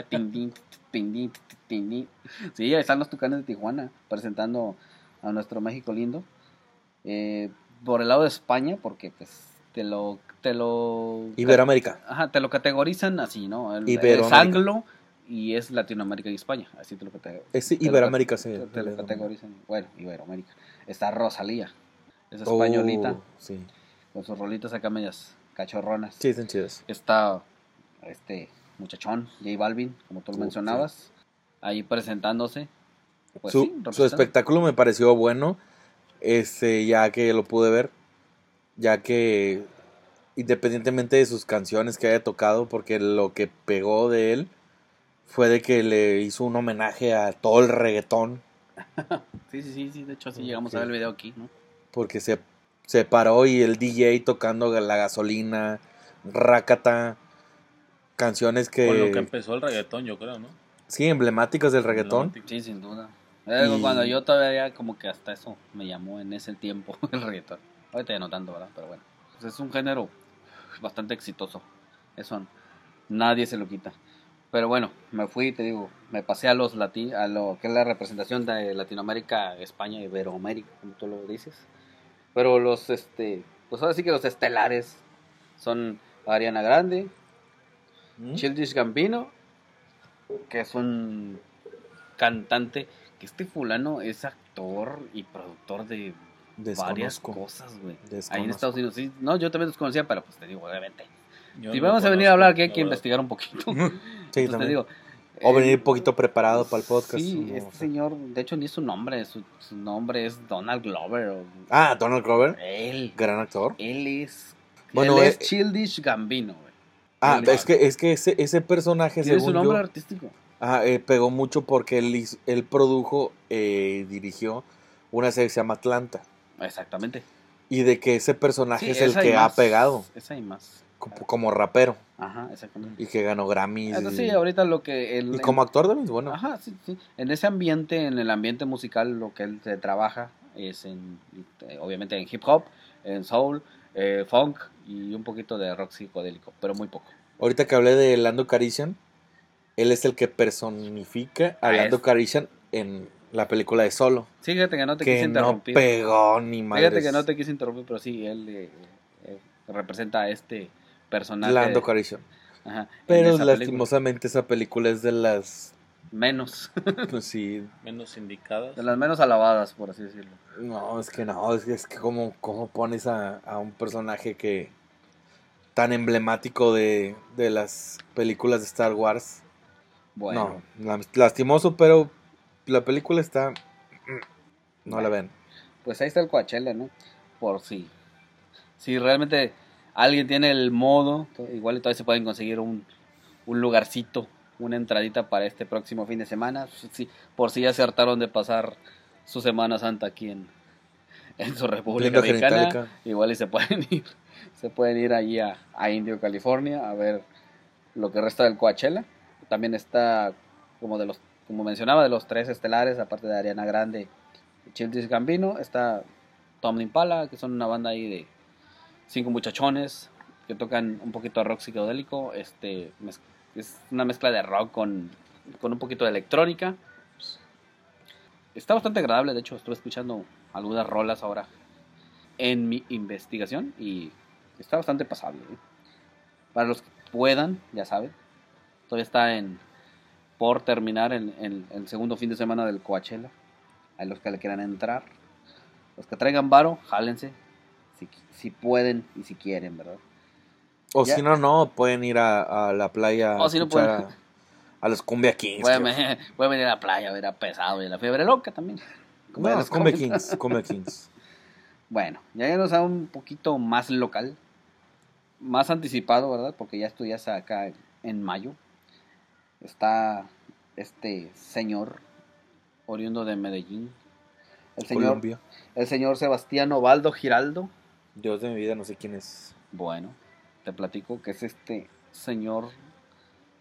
Sí, ahí están los Tucanes de Tijuana presentando a nuestro México lindo. Eh, por el lado de España, porque pues te lo te lo Iberoamérica. Ajá, te lo categorizan así, ¿no? El, Iberoamérica. es anglo y es Latinoamérica y España, así te lo categorizan. Es Te lo- Iberoamérica, sí. Te, te lo categorizan. Bueno, Iberoamérica. Está Rosalía. Es Oh, españolita, sí. Con sus rolitas acá medias cachorronas. Sí, están chidas. Está este muchachón, J Balvin, como tú lo Uh, mencionabas, ahí presentándose. Pues su, sí, su espectáculo me pareció bueno. Este, ya que lo pude ver. Ya que independientemente de sus canciones que haya tocado, porque lo que pegó de él fue de que le hizo un homenaje a todo el reggaetón. Sí, sí, sí, sí, de hecho sí Ok. llegamos a ver el video aquí, ¿no? Porque se, se paró y el DJ tocando la gasolina, Rakata, canciones que, Con lo que empezó el reggaetón, yo creo, ¿no? sí, emblemáticas del reggaetón. Sí, sin duda. Y- Cuando yo todavía como que hasta eso me llamó en ese tiempo el reggaetón. Ahorita ya no tanto, ¿verdad? Pero bueno. Pues es un género bastante exitoso. Eso nadie se lo quita. Pero bueno, me fui, te digo, me pasé a los lati a lo que es la representación de Latinoamérica, España y Iberoamérica, como tú lo dices. Pero los, este, pues ahora sí que los estelares son Ariana Grande, ¿Mm? Childish Gambino, que es un cantante, que este fulano es actor y productor de varias cosas, güey. Ahí en. Estados Unidos, sí. No, yo también desconocía, pero pues te digo, obviamente. Yo si no vamos a venir a hablar, que hay que verdad. investigar un poquito. Sí, Pues te digo. O eh, venir un poquito preparado para el podcast. Sí, no, este o sea. señor, de hecho ni es su nombre, su, su nombre es Donald Glover. o- Ah, Donald Glover, él, gran actor. él es, Bueno, él es eh, Childish Gambino, güey. Ah, es que, es que ese, ese personaje, Tiene su según nombre yo, artístico. ah, eh, pegó mucho porque él, él produjo, eh, dirigió una serie que se llama Atlanta. Exactamente. Y de que ese personaje Sí, es el que ha pegado Esa y más. Como, como rapero Ajá, exactamente. y que ganó Grammys. Y, sí, ahorita lo que él... y como actor también, bueno. Ajá, sí, sí. En ese ambiente, en el ambiente musical, lo que él se trabaja es en, eh, obviamente en hip hop, en soul, eh, funk y un poquito de rock psicodélico, pero muy poco. Ahorita que hablé de Lando Calrissian, él es el que personifica a Ah, Lando es- Calrissian en la película de Solo. Sí, fíjate que no te quise Que no pegó ni madres. fíjate que no te quise interrumpir, pero sí, él eh, eh, representa a este personaje. Lando de- Calrissian. ajá, Pero esa película. lastimosamente esa película es de las menos, Pues sí. Menos indicadas. de las menos alabadas, por así decirlo. No, es que no, es que, es que como, como pones a, a un personaje que tan emblemático de, de las películas de Star Wars. Bueno, No, la- lastimoso, pero la película está... No la ven. pues ahí está el Coachella, ¿no? Por si, si realmente alguien tiene el modo, igual y todavía se pueden conseguir un, un lugarcito, una entradita para este próximo fin de semana, si- por si ya se hartaron de pasar su Semana Santa aquí en, en su República Mexicana, igual y se pueden ir, se pueden ir allí a, a Indio, California, a ver lo que resta del Coachella. También está, como de los, como mencionaba, de los tres estelares, aparte de Ariana Grande y Childish Gambino, está Tom Impala, que son una banda ahí de cinco muchachones que tocan un poquito de rock psicodélico. Este es una mezcla de rock con, con un poquito de electrónica. Está bastante agradable, de hecho, estuve escuchando algunas rolas ahora en mi investigación y está bastante pasable. ¿eh? Para los que puedan, ya saben, todavía está en por terminar en, en el segundo fin de semana del Coachella. A los que le quieran entrar, los que traigan varo, jálense, si, si pueden y si quieren, ¿verdad? O Ya. si no, no, pueden ir a, a la playa O si no pueden. a, a los Cumbia Kings. Pueden, pueden venir a la playa a ver a Pesado y a la Fiebre Loca también. Como No, ya los Cumbia. Kings, Cumbia Kings. Bueno, ya irnos a un poquito más local, más anticipado, ¿verdad? Porque ya estudias acá en mayo. Está este señor oriundo de Medellín. El señor, Colombia. el señor Sebastián Ovaldo Giraldo. Dios de mi vida, no sé quién es. Bueno, te platico que es este señor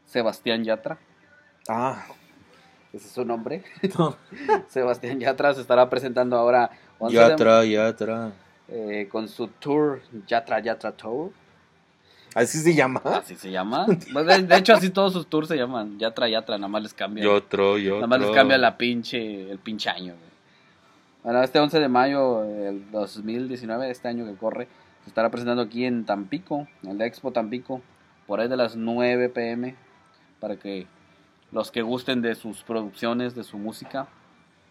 Sebastián Yatra. Ah, Ese es su nombre. no. Sebastián Yatra se estará presentando ahora 11 de- Yatra, Yatra. eh, con su tour Yatra Yatra Tour. Así se llama. Así se llama. De, de hecho, así todos sus tours se llaman Yatra Yatra, nada más les cambia. Yotro, Yotro. Nada más les cambia la pinche, el pinche año. güey. Bueno, este 11 de mayo del 2019, este año que corre, se estará presentando aquí en Tampico, en el Expo Tampico, por ahí de las 9 pm, para que los que gusten de sus producciones, de su música,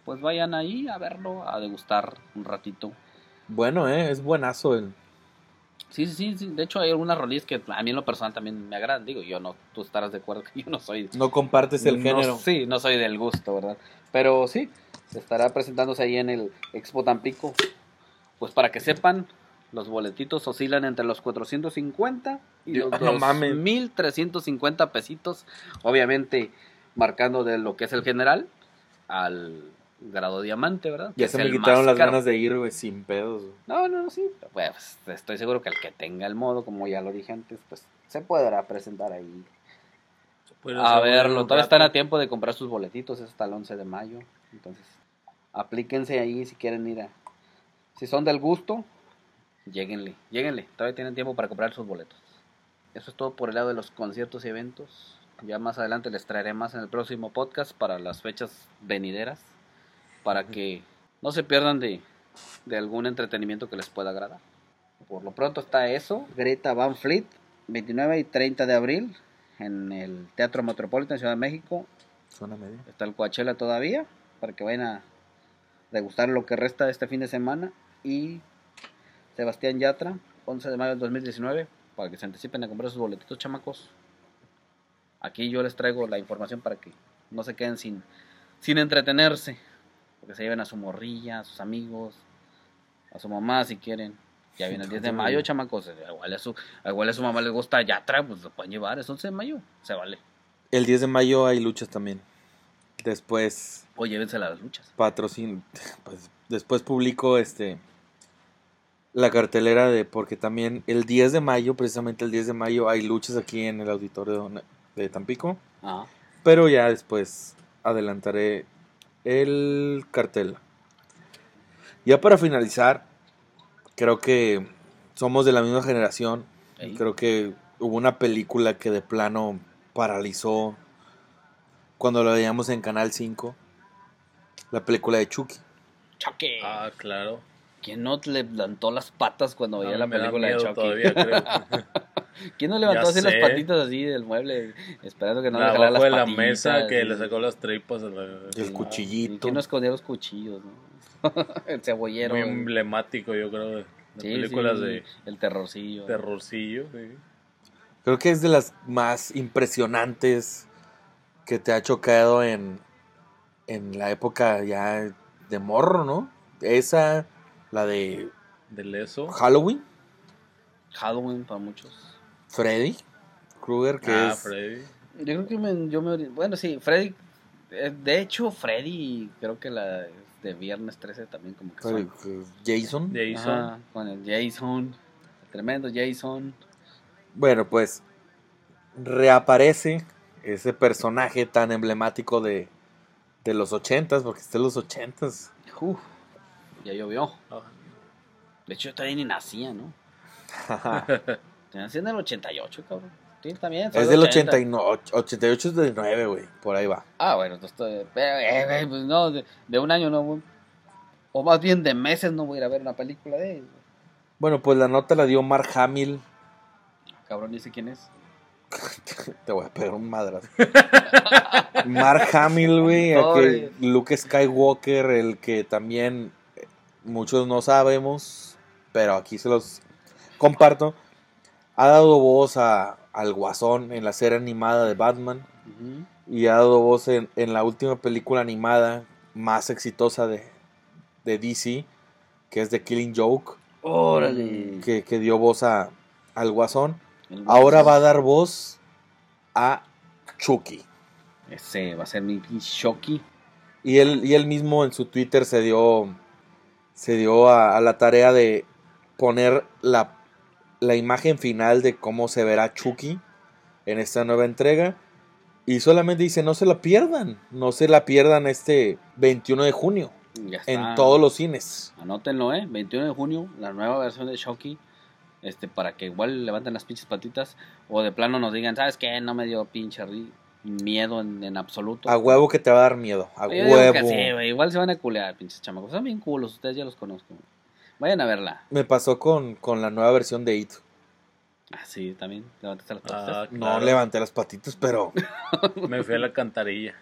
pues vayan ahí a verlo, a degustar un ratito. Bueno, eh, es buenazo el. Sí, sí, sí. De hecho, hay algunas rolillas que a mí en lo personal también me agradan. Digo, yo no, tú estarás de acuerdo que yo no soy No compartes el no- género. Sí, no soy del gusto, ¿verdad? Pero sí, estará presentándose ahí en el Expo Tampico. Pues para que sepan, los boletitos oscilan entre los 450 y Yo- los no mames. 1350 pesitos. Obviamente, marcando de lo que es el general al grado diamante, ¿verdad? Ya se me quitaron las caro. ganas de ir, güey, sin pedos. güey. No, no, no, sí. Pues estoy seguro que el que tenga el modo, como ya lo dije antes, pues se podrá presentar ahí Se puede a verlo, todavía están a tiempo de comprar sus boletitos, es hasta el 11 de mayo. Entonces, aplíquense ahí si quieren ir a... Si son del gusto, lléguenle, lléguenle, todavía tienen tiempo para comprar sus boletos. Eso es todo por el lado de los conciertos y eventos. Ya más adelante les traeré más en el próximo podcast para las fechas venideras, para que no se pierdan de, de algún entretenimiento que les pueda agradar. Por lo pronto está eso, Greta Van Fleet, 29 y 30 de abril, en el Teatro Metropolitan Ciudad de México. Zona media. Está el Coachella todavía, para que vayan a degustar lo que resta de este fin de semana. Y Sebastián Yatra, 11 de mayo del 2019, para que se anticipen a comprar sus boletitos, chamacos. Aquí yo les traigo la información para que no se queden sin, sin entretenerse. Porque se lleven a su morrilla, a sus amigos, a su mamá si quieren. Ya viene el 10 de mayo, chamacos. Igual a su, igual a su mamá les gusta Yatra, pues lo pueden llevar. Es 11 de mayo, se vale. El 10 de mayo hay luchas también. Después O llévensela a las luchas. patrocin pues después publico este la cartelera de porque también el 10 de mayo, precisamente el 10 de mayo hay luchas aquí en el auditorio de Tampico, Ajá. pero ya después adelantaré el cartel. Ya para finalizar, creo que somos de la misma generación. Ey. Creo que hubo una película que de plano paralizó cuando la veíamos en Canal 5. La película de Chucky. Chucky. Ah, claro. ¿Quién no le plantó las patas cuando veía la película de Chucky? todavía, creo. ¿Quién no levantó Ya así las patitas así del mueble esperando que no le jalara las Abajo de la patitas? mesa que y- le sacó las tripas. la- el Sí, cuchillito. ¿y ¿Quién no escondía los cuchillos, no? el cebollero. Muy el- emblemático, yo creo, de, de sí, películas sí, de El terrorcillo. terrorcillo. sí. Creo que es de las más impresionantes que te ha chocado en, en la época ya de morro, ¿no? Esa, la de Del eso. Halloween, Halloween para muchos. Freddy Krueger, que ah, es... Freddy. Yo creo que me- yo me... Bueno, sí, Freddy... eh, De hecho, Freddy, creo que la de Viernes 13 también como que... Freddy, son- eh, Jason. Jason. Ajá, con el Jason. el tremendo Jason. Bueno, pues reaparece ese personaje tan emblemático de, de los ochentas, porque está en los ochentas. Uf, ya llovió. De hecho, yo todavía ni nacía, ¿no? Te nací en el 88, cabrón. Sí, también. es del 80. 89, 88 es del 9, güey, por ahí va. Ah, bueno, entonces, eh, eh, güey, pues no, de, de un año no, voy- o más bien de meses no voy a ir a ver una película de él. Bueno, pues la nota la dio Mark Hamill. Cabrón, ¿y ese quién es? Te voy a pegar un madrazo. Mark Hamill, güey, Pobre. aquel Luke Skywalker, el que también eh, muchos no sabemos, pero aquí se los comparto. Ha dado voz a, al Guasón en la serie animada de Batman y ha dado voz en, en la última película animada más exitosa de, de DC, que es The Killing Joke, Órale. que, que dio voz a, al Guasón. Ahora va a dar voz a Chucky. Ese va a ser mi Shocky. Y él, y él mismo en su Twitter se dio, se dio a, a la tarea de poner la, la imagen final de cómo se verá Chucky en esta nueva entrega. Y solamente dice, no se la pierdan, no se la pierdan este 21 de junio Ya está. en todos los cines. Anótenlo, ¿eh? 21 de junio, la nueva versión de Shocky. Este, para que igual levanten las pinches patitas. O de plano nos digan, ¿sabes qué? No me dio pinche miedo en, en absoluto. A huevo que te va a dar miedo, a Yo digo que huevo. sí. Igual se van a culear, pinches chamacos. Son bien culos, ustedes ya los conozco. Vayan a verla. Me pasó con, con la nueva versión de It. Ah, sí, también. Levantaste las patitas. Ah, No claro. levanté las patitas, pero Me fui a la cantarilla.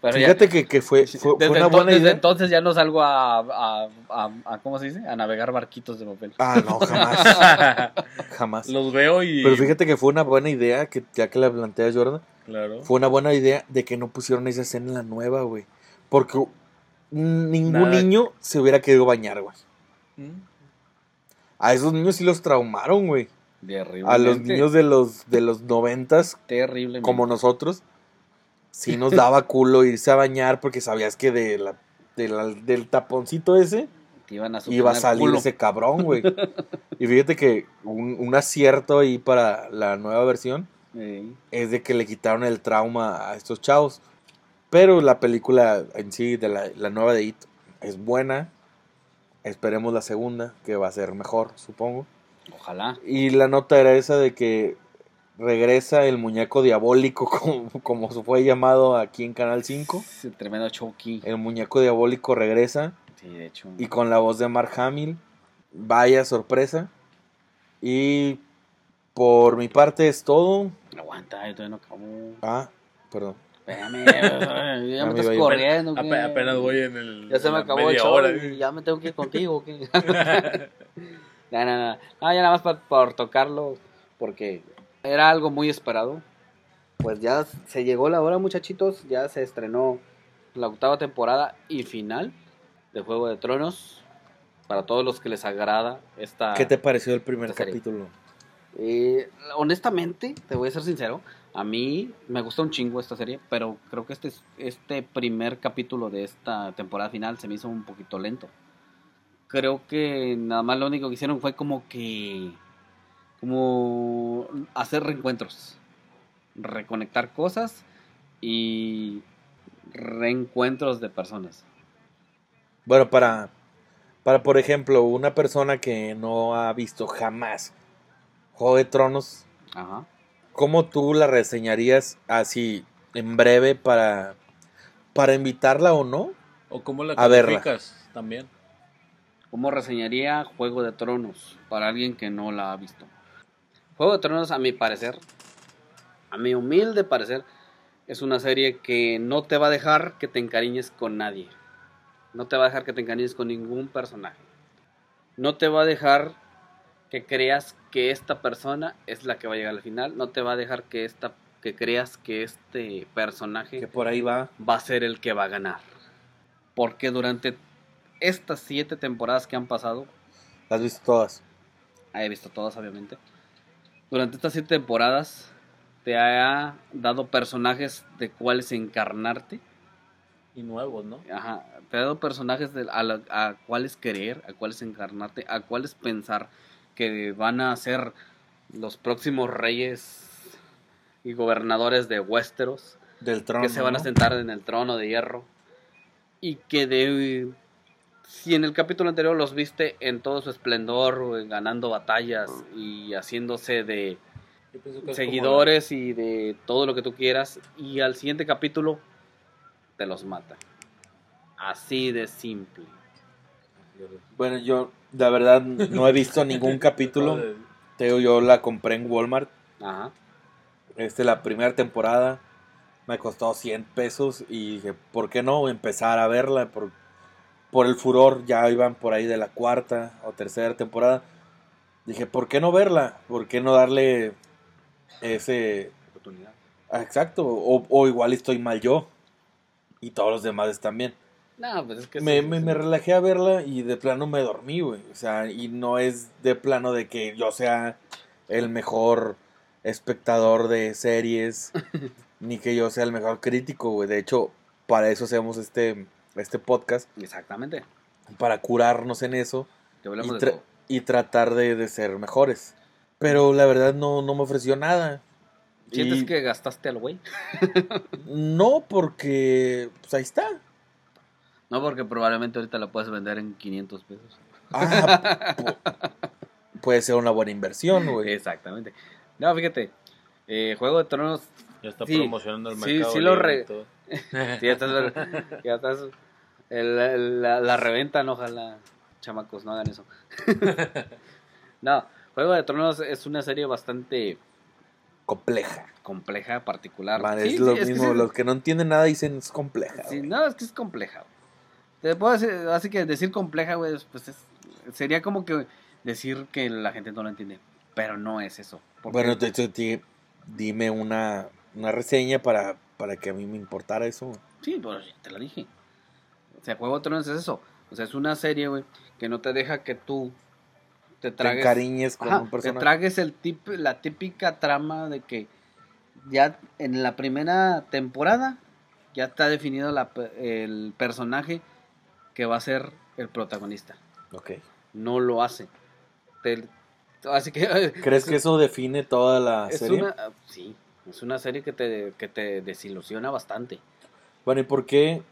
Pero ya- fíjate que, que fue, fue, fue desde, una buena desde idea. entonces ya no salgo a, a, a, a- ¿Cómo se dice? A navegar barquitos de papel. Ah, no, jamás. jamás. Los veo y. Pero fíjate que fue una buena idea, que ya que la plantea Jordan, Claro. fue una buena idea de que no pusieron esa escena en la nueva, güey. Porque ningún Nada. niño se hubiera querido bañar, güey. Mm. A esos niños sí los traumaron, güey. A los niños de los de los noventas, Terrible. como nosotros, sí nos daba culo irse a bañar porque sabías que de la, de la- del taponcito ese iban a iba a salir culo. ese cabrón, güey. y fíjate que un, un acierto ahí para la nueva versión Sí. es de que le quitaron el trauma a estos chavos. Pero la película en sí, de la, la nueva de It, es buena. Esperemos la segunda, que va a ser mejor, supongo. Ojalá. Y la nota era esa de que regresa el muñeco diabólico, como, como fue llamado aquí en Canal 5. Ese tremendo Chucky. El muñeco diabólico regresa Sí, de hecho. y con la voz de Mark Hamill. Vaya sorpresa. Y por mi parte es todo. Aguanta, yo todavía no acabo. Ah, perdón. Espérame, ya me estás corriendo. apenas voy en el. Ya se me acabó el show hora, y ¿sí? ya me tengo que ir contigo. ¿qué? no, no, no. No, ya nada más por, por tocarlo, porque era algo muy esperado. Pues ya se llegó la hora, muchachitos. Ya se estrenó la octava temporada y final de Juego de Tronos. Para todos los que les agrada esta... ¿Qué te pareció el primer capítulo? Eh, honestamente, te voy a ser sincero, a mí me gusta un chingo esta serie, pero creo que este, este primer capítulo de esta temporada final se me hizo un poquito lento. Creo que nada más lo único que hicieron fue como que... como hacer reencuentros, reconectar cosas y reencuentros de personas. Bueno, para, para, por ejemplo, una persona que no ha visto jamás Juego de Tronos, Ajá. ¿cómo tú la reseñarías así en breve para, para invitarla o no? ¿O cómo la A verla. calificas también? ¿Cómo reseñaría Juego de Tronos para alguien que no la ha visto? Juego de Tronos, a mi parecer, a mi humilde parecer, es una serie que no te va a dejar que te encariñes con nadie. No te va a dejar que te encariñes con ningún personaje. No te va a dejar que creas que esta persona es la que va a llegar al final. No te va a dejar que esta que creas que este personaje Que por ahí va. va a ser el que va a ganar. Porque durante estas siete temporadas que han pasado, Las has visto todas. ah, he visto todas obviamente, durante estas siete temporadas te ha dado personajes de cuáles encarnarte, Y nuevos, ¿no? Ajá, te ha dado personajes de, a, la- a cuáles querer, a cuáles encarnarte, a cuáles pensar que van a ser los próximos reyes y gobernadores de Westeros. Del trono. que se van a sentar en el trono de hierro y que de si en el capítulo anterior los viste en todo su esplendor ganando batallas y haciéndose de seguidores y de todo lo que tú quieras y al siguiente capítulo te los mata así de simple Bueno, yo, la verdad, no he visto ningún capítulo. Te digo, yo la compré en Walmart. ajá Este, la primera temporada me costó 100 pesos y dije, ¿por qué no empezar a verla? Por, por el furor, ya iban por ahí de la cuarta o tercera temporada. Dije, ¿por qué no verla? ¿Por qué no darle ese... oportunidad ah, exacto, o, o igual estoy mal yo. Y todos los demás están bien. no pues es que Me, sí, me, sí. me relajé a verla y de plano me dormí, güey. O sea, y no es de plano de que yo sea el mejor espectador de series, ni que yo sea el mejor crítico, güey. De hecho, para eso hacemos este, este podcast, exactamente para curarnos en eso y, tra- y tratar de, de ser mejores. Pero la verdad no, no me ofreció nada. sientes Y que gastaste al güey No, porque pues ahí está. no porque probablemente ahorita lo puedes vender en 500 pesos Ah, pu- puede ser una buena inversión, güey. Exactamente. No, fíjate, eh, Juego de Tronos, Ya está Sí, promocionando el sí, mercado. sí lo libre y re- sí, ya estás, ya estás el- el- la, la reventan, ojalá, chamacos, no hagan eso. no, Juego de Tronos es una serie bastante Compleja. compleja, particular. Man, Sí, es sí, lo es que mismo, sí- los que no entienden nada dicen es compleja. sí, güey. no, es que es compleja. Te puedo decir, así que decir compleja, güey, pues es- sería como que decir que la gente no lo entiende, pero no es eso. Bueno, te, te- te- dime una, una reseña para, para que a mí me importara eso. Sí, pues ya te lo dije. O sea, Juego de Tronos es eso. O sea, es una serie, güey, que no te deja que tú te Te tragues. encariñes con Ajá, un te personaje. tragues el tip, la típica trama de que ya en la primera temporada ya está definido la el personaje que va a ser el protagonista. Ok. No lo hace. Te- así que ¿Crees que eso define toda la es serie? una sí, es una serie que te, que te desilusiona bastante. Bueno, ¿y por qué?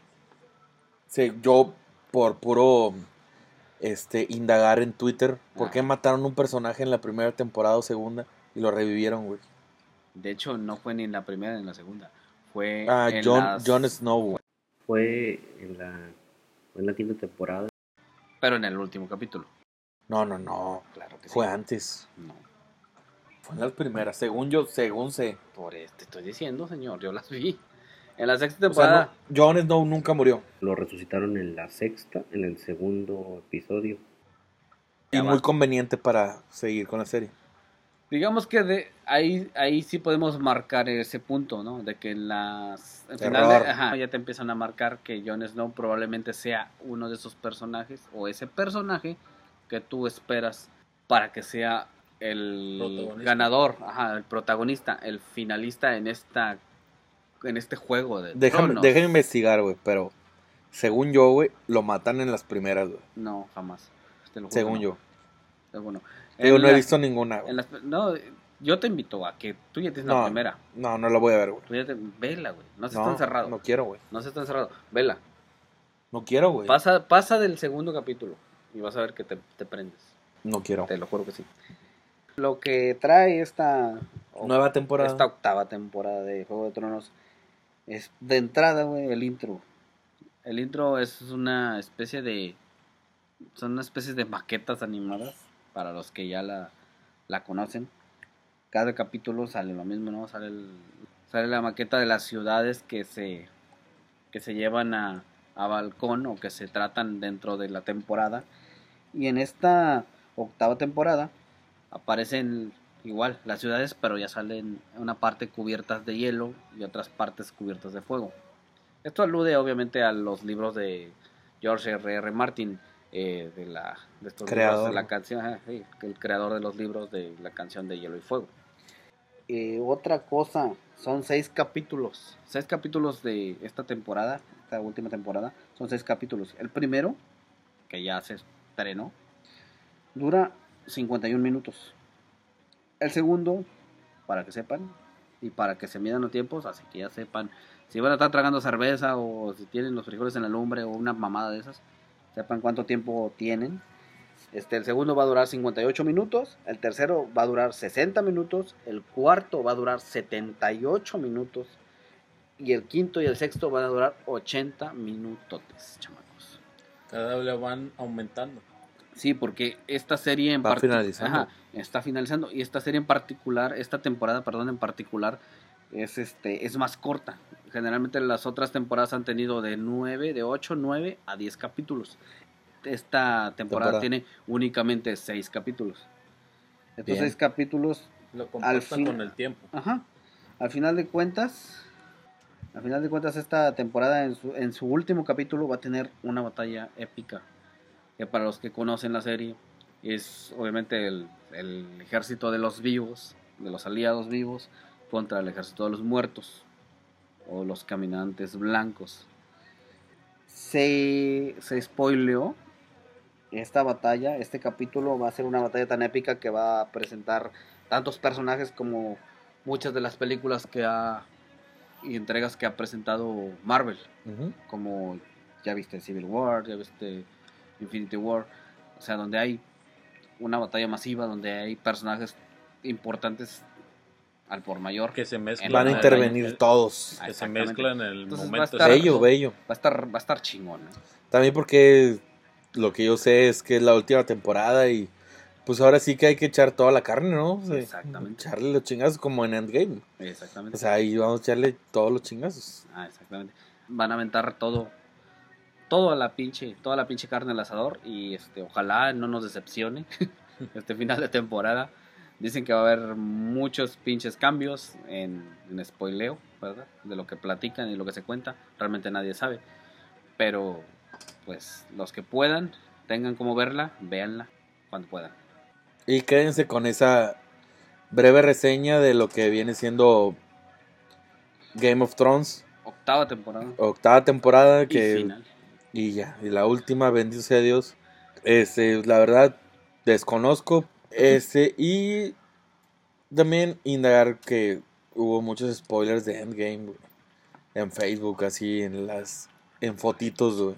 Sí, yo, por puro este indagar en Twitter, ¿por qué mataron un personaje en la primera temporada o segunda y lo revivieron, güey? De hecho, no fue ni en la primera ni en la segunda. Fue Ah, en John, las- Jon Snow, güey. Fue en la, fue en la quinta temporada. Pero en el último capítulo. No, no, no. Claro que sí. Fue antes. No, Fue en las primeras. Según yo, según sé. por este estoy diciendo, señor. Yo las vi. En la sexta O sea, temporada. no, Jon Snow nunca murió. Lo resucitaron en la sexta, en el segundo episodio. Y muy conveniente para seguir con la serie. Digamos que de ahí, ahí sí podemos marcar ese punto, ¿no? De que en las. al final de- ajá, ya te empiezan a marcar que Jon Snow probablemente sea uno de esos personajes o ese personaje que tú esperas para que sea el ganador, ajá, el protagonista, el finalista en esta en este juego de Déjame, tronos. déjame investigar, güey, pero según yo, güey, lo matan en las primeras, güey. No, jamás. Te lo juro Según yo. no. Según no. En no he visto ninguna, güey. no, yo te invito a que tú ya tienes la No. primera. No, no la voy a ver, güey. Tú ya te, vela, güey. No se No, está encerrado. No No. quiero, güey. se está encerrado. Vela. No quiero, güey. Pasa, pasa del segundo capítulo y vas a ver que te, te prendes. No quiero. Te lo juro que sí. Lo que trae esta, Nueva temporada. esta octava temporada de Juego de Tronos es de entrada, güey, el intro. El intro es una especie de. Son una especie de maquetas animadas para los que ya la, la conocen. cada capítulo sale lo mismo, ¿no? Sale, el- sale la maqueta de las ciudades que se, que se llevan a, a balcón o que se tratan dentro de la temporada. Y en esta octava temporada aparecen igual las ciudades, pero ya salen una parte cubiertas de hielo y otras partes cubiertas de fuego. Esto alude obviamente a los libros de George R. R. Martin, eh, de, la, de estos Creador. libros de la canción, el creador de los libros de la canción de Hielo y Fuego. Eh, otra cosa, son seis capítulos, seis capítulos de esta temporada, esta última temporada, son seis capítulos. El primero, que ya se estrenó, dura 51 minutos. El segundo, para que sepan, y para que se midan los tiempos, así que ya sepan si van a estar tragando cerveza o si tienen los frijoles en la lumbre o una mamada de esas, sepan cuánto tiempo tienen. Este, el segundo va a durar 58 minutos, el tercero va a durar 60 minutos, el cuarto va a durar 78 minutos y el quinto y el sexto van a durar 80 minutotes, chamacos. Cada vez van aumentando. Sí, porque esta serie en Va partic- finalizando. Ajá, está finalizando y esta serie en particular, esta temporada, perdón, en particular es este es más corta. Generalmente las otras temporadas han tenido de 9, de 8, 9 a 10 capítulos. Esta temporada, Temporada. tiene únicamente 6 capítulos. Estos Bien. 6 capítulos Lo compartan fin- con el tiempo. Ajá. Al final de cuentas, al final de cuentas esta temporada en su, en su último capítulo va a tener una batalla épica. Que para los que conocen la serie es obviamente el, el ejército de los vivos, de los aliados vivos, contra el ejército de los muertos o los caminantes blancos. Se, se spoileó esta batalla, este capítulo va a ser una batalla tan épica que va a presentar tantos personajes como muchas de las películas que ha y entregas que ha presentado Marvel, como ya viste Civil War, ya viste Infinity War, o sea, donde hay una batalla masiva, donde hay personajes importantes al por mayor. Que se mezclan. Van a intervenir el- todos. Que se mezclan en el Entonces va a momento. estar- Bello, bello. Va a estar, va a estar chingón. ¿eh? También porque lo que yo sé es que es la última temporada y pues ahora sí que hay que echar toda la carne, ¿no? O sea, Exactamente. Echarle los chingazos como en Endgame. Exactamente. O sea, ahí vamos a echarle todos los chingazos. Ah, exactamente. Van a aventar todo, todo a la pinche, toda la pinche carne al asador y este, ojalá no nos decepcione este final de temporada. Dicen que va a haber muchos pinches cambios en, en spoileo, ¿verdad? De lo que platican y lo que se cuenta. Realmente nadie sabe. Pero, pues, los que puedan, tengan como verla, véanla cuando puedan. Y quédense con esa breve reseña de lo que viene siendo Game of Thrones, Octava temporada. octava temporada Y que final. Y ya, y la última, bendito sea Dios. Este, la verdad desconozco este y también indagar que hubo muchos spoilers de Endgame güey, en Facebook así en las en fotitos, güey.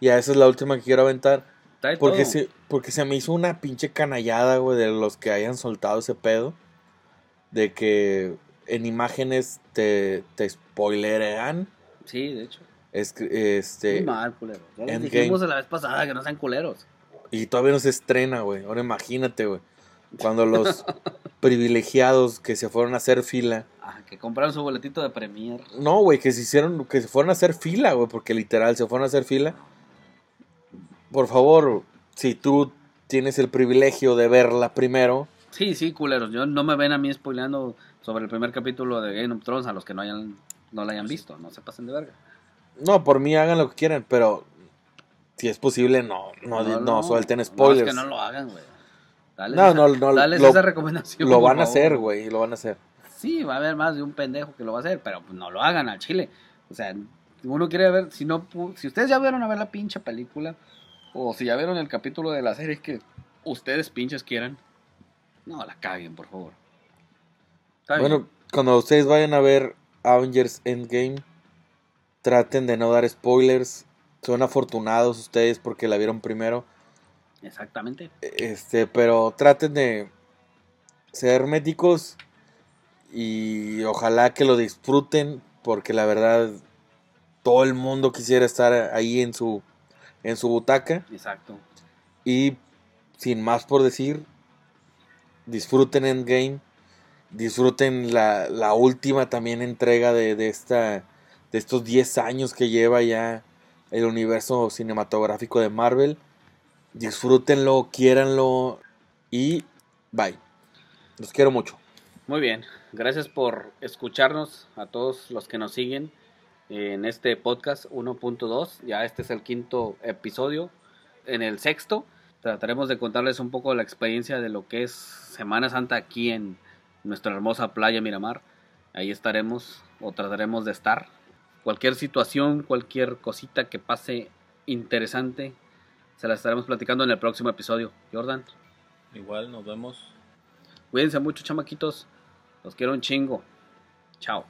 Y esa es la última que quiero aventar. Porque se, porque se me hizo una pinche canallada, güey, de los que hayan soltado ese pedo. De que en imágenes te, te spoilerean. Sí, de hecho. Es este, Muy mal, culero. Ya les Endgame. dijimos la vez pasada que no sean culeros. y todavía no se estrena, güey. Ahora imagínate, güey. Cuando los privilegiados que se fueron a hacer fila. Ah, que compraron su boletito de premier. No, güey, que se hicieron, que se fueron a hacer fila, güey, porque literal se fueron a hacer fila. Por favor, si tú tienes el privilegio de verla primero, Sí, sí, culeros. Yo no me ven a mí spoileando sobre el primer capítulo de Game of Thrones a los que no hayan no la hayan visto. No se pasen de verga. No, por mí hagan lo que quieran, pero si es posible, no, no, no, suelten spoilers. No, es que no lo hagan, güey. Dales, No, esa, no, no, dales lo- esa recomendación. lo van a hacer, güey, lo van a hacer. Sí, va a haber más de un pendejo que lo va a hacer, pero pues no lo hagan al chile. O sea, si uno quiere ver, si no, si ustedes ya vieron a ver la pinche película, o si ya vieron el capítulo de la serie que ustedes pinches quieran, no la caguen, por favor. Está bien. Bueno, cuando ustedes vayan a ver Avengers Endgame, traten de no dar spoilers. Son afortunados ustedes porque la vieron primero. Exactamente. Este, pero traten de ser herméticos y ojalá que lo disfruten porque la verdad todo el mundo quisiera estar ahí en su en su butaca Exacto. y sin más por decir disfruten Endgame disfruten la, la última también entrega de, de, esta, de estos 10 años que lleva ya el universo cinematográfico de Marvel. Disfrútenlo, quiéranlo y bye. Los quiero mucho. Muy bien, gracias por escucharnos a todos los que nos siguen en este podcast 1.2. Ya este es el quinto episodio. En el sexto trataremos de contarles un poco la experiencia de lo que es Semana Santa aquí en nuestra hermosa playa Miramar. Ahí estaremos o trataremos de estar. Cualquier situación, cualquier cosita que pase interesante, se la estaremos platicando en el próximo episodio. Jordan. Igual, nos vemos. Cuídense mucho, chamaquitos. Los quiero un chingo. Chao.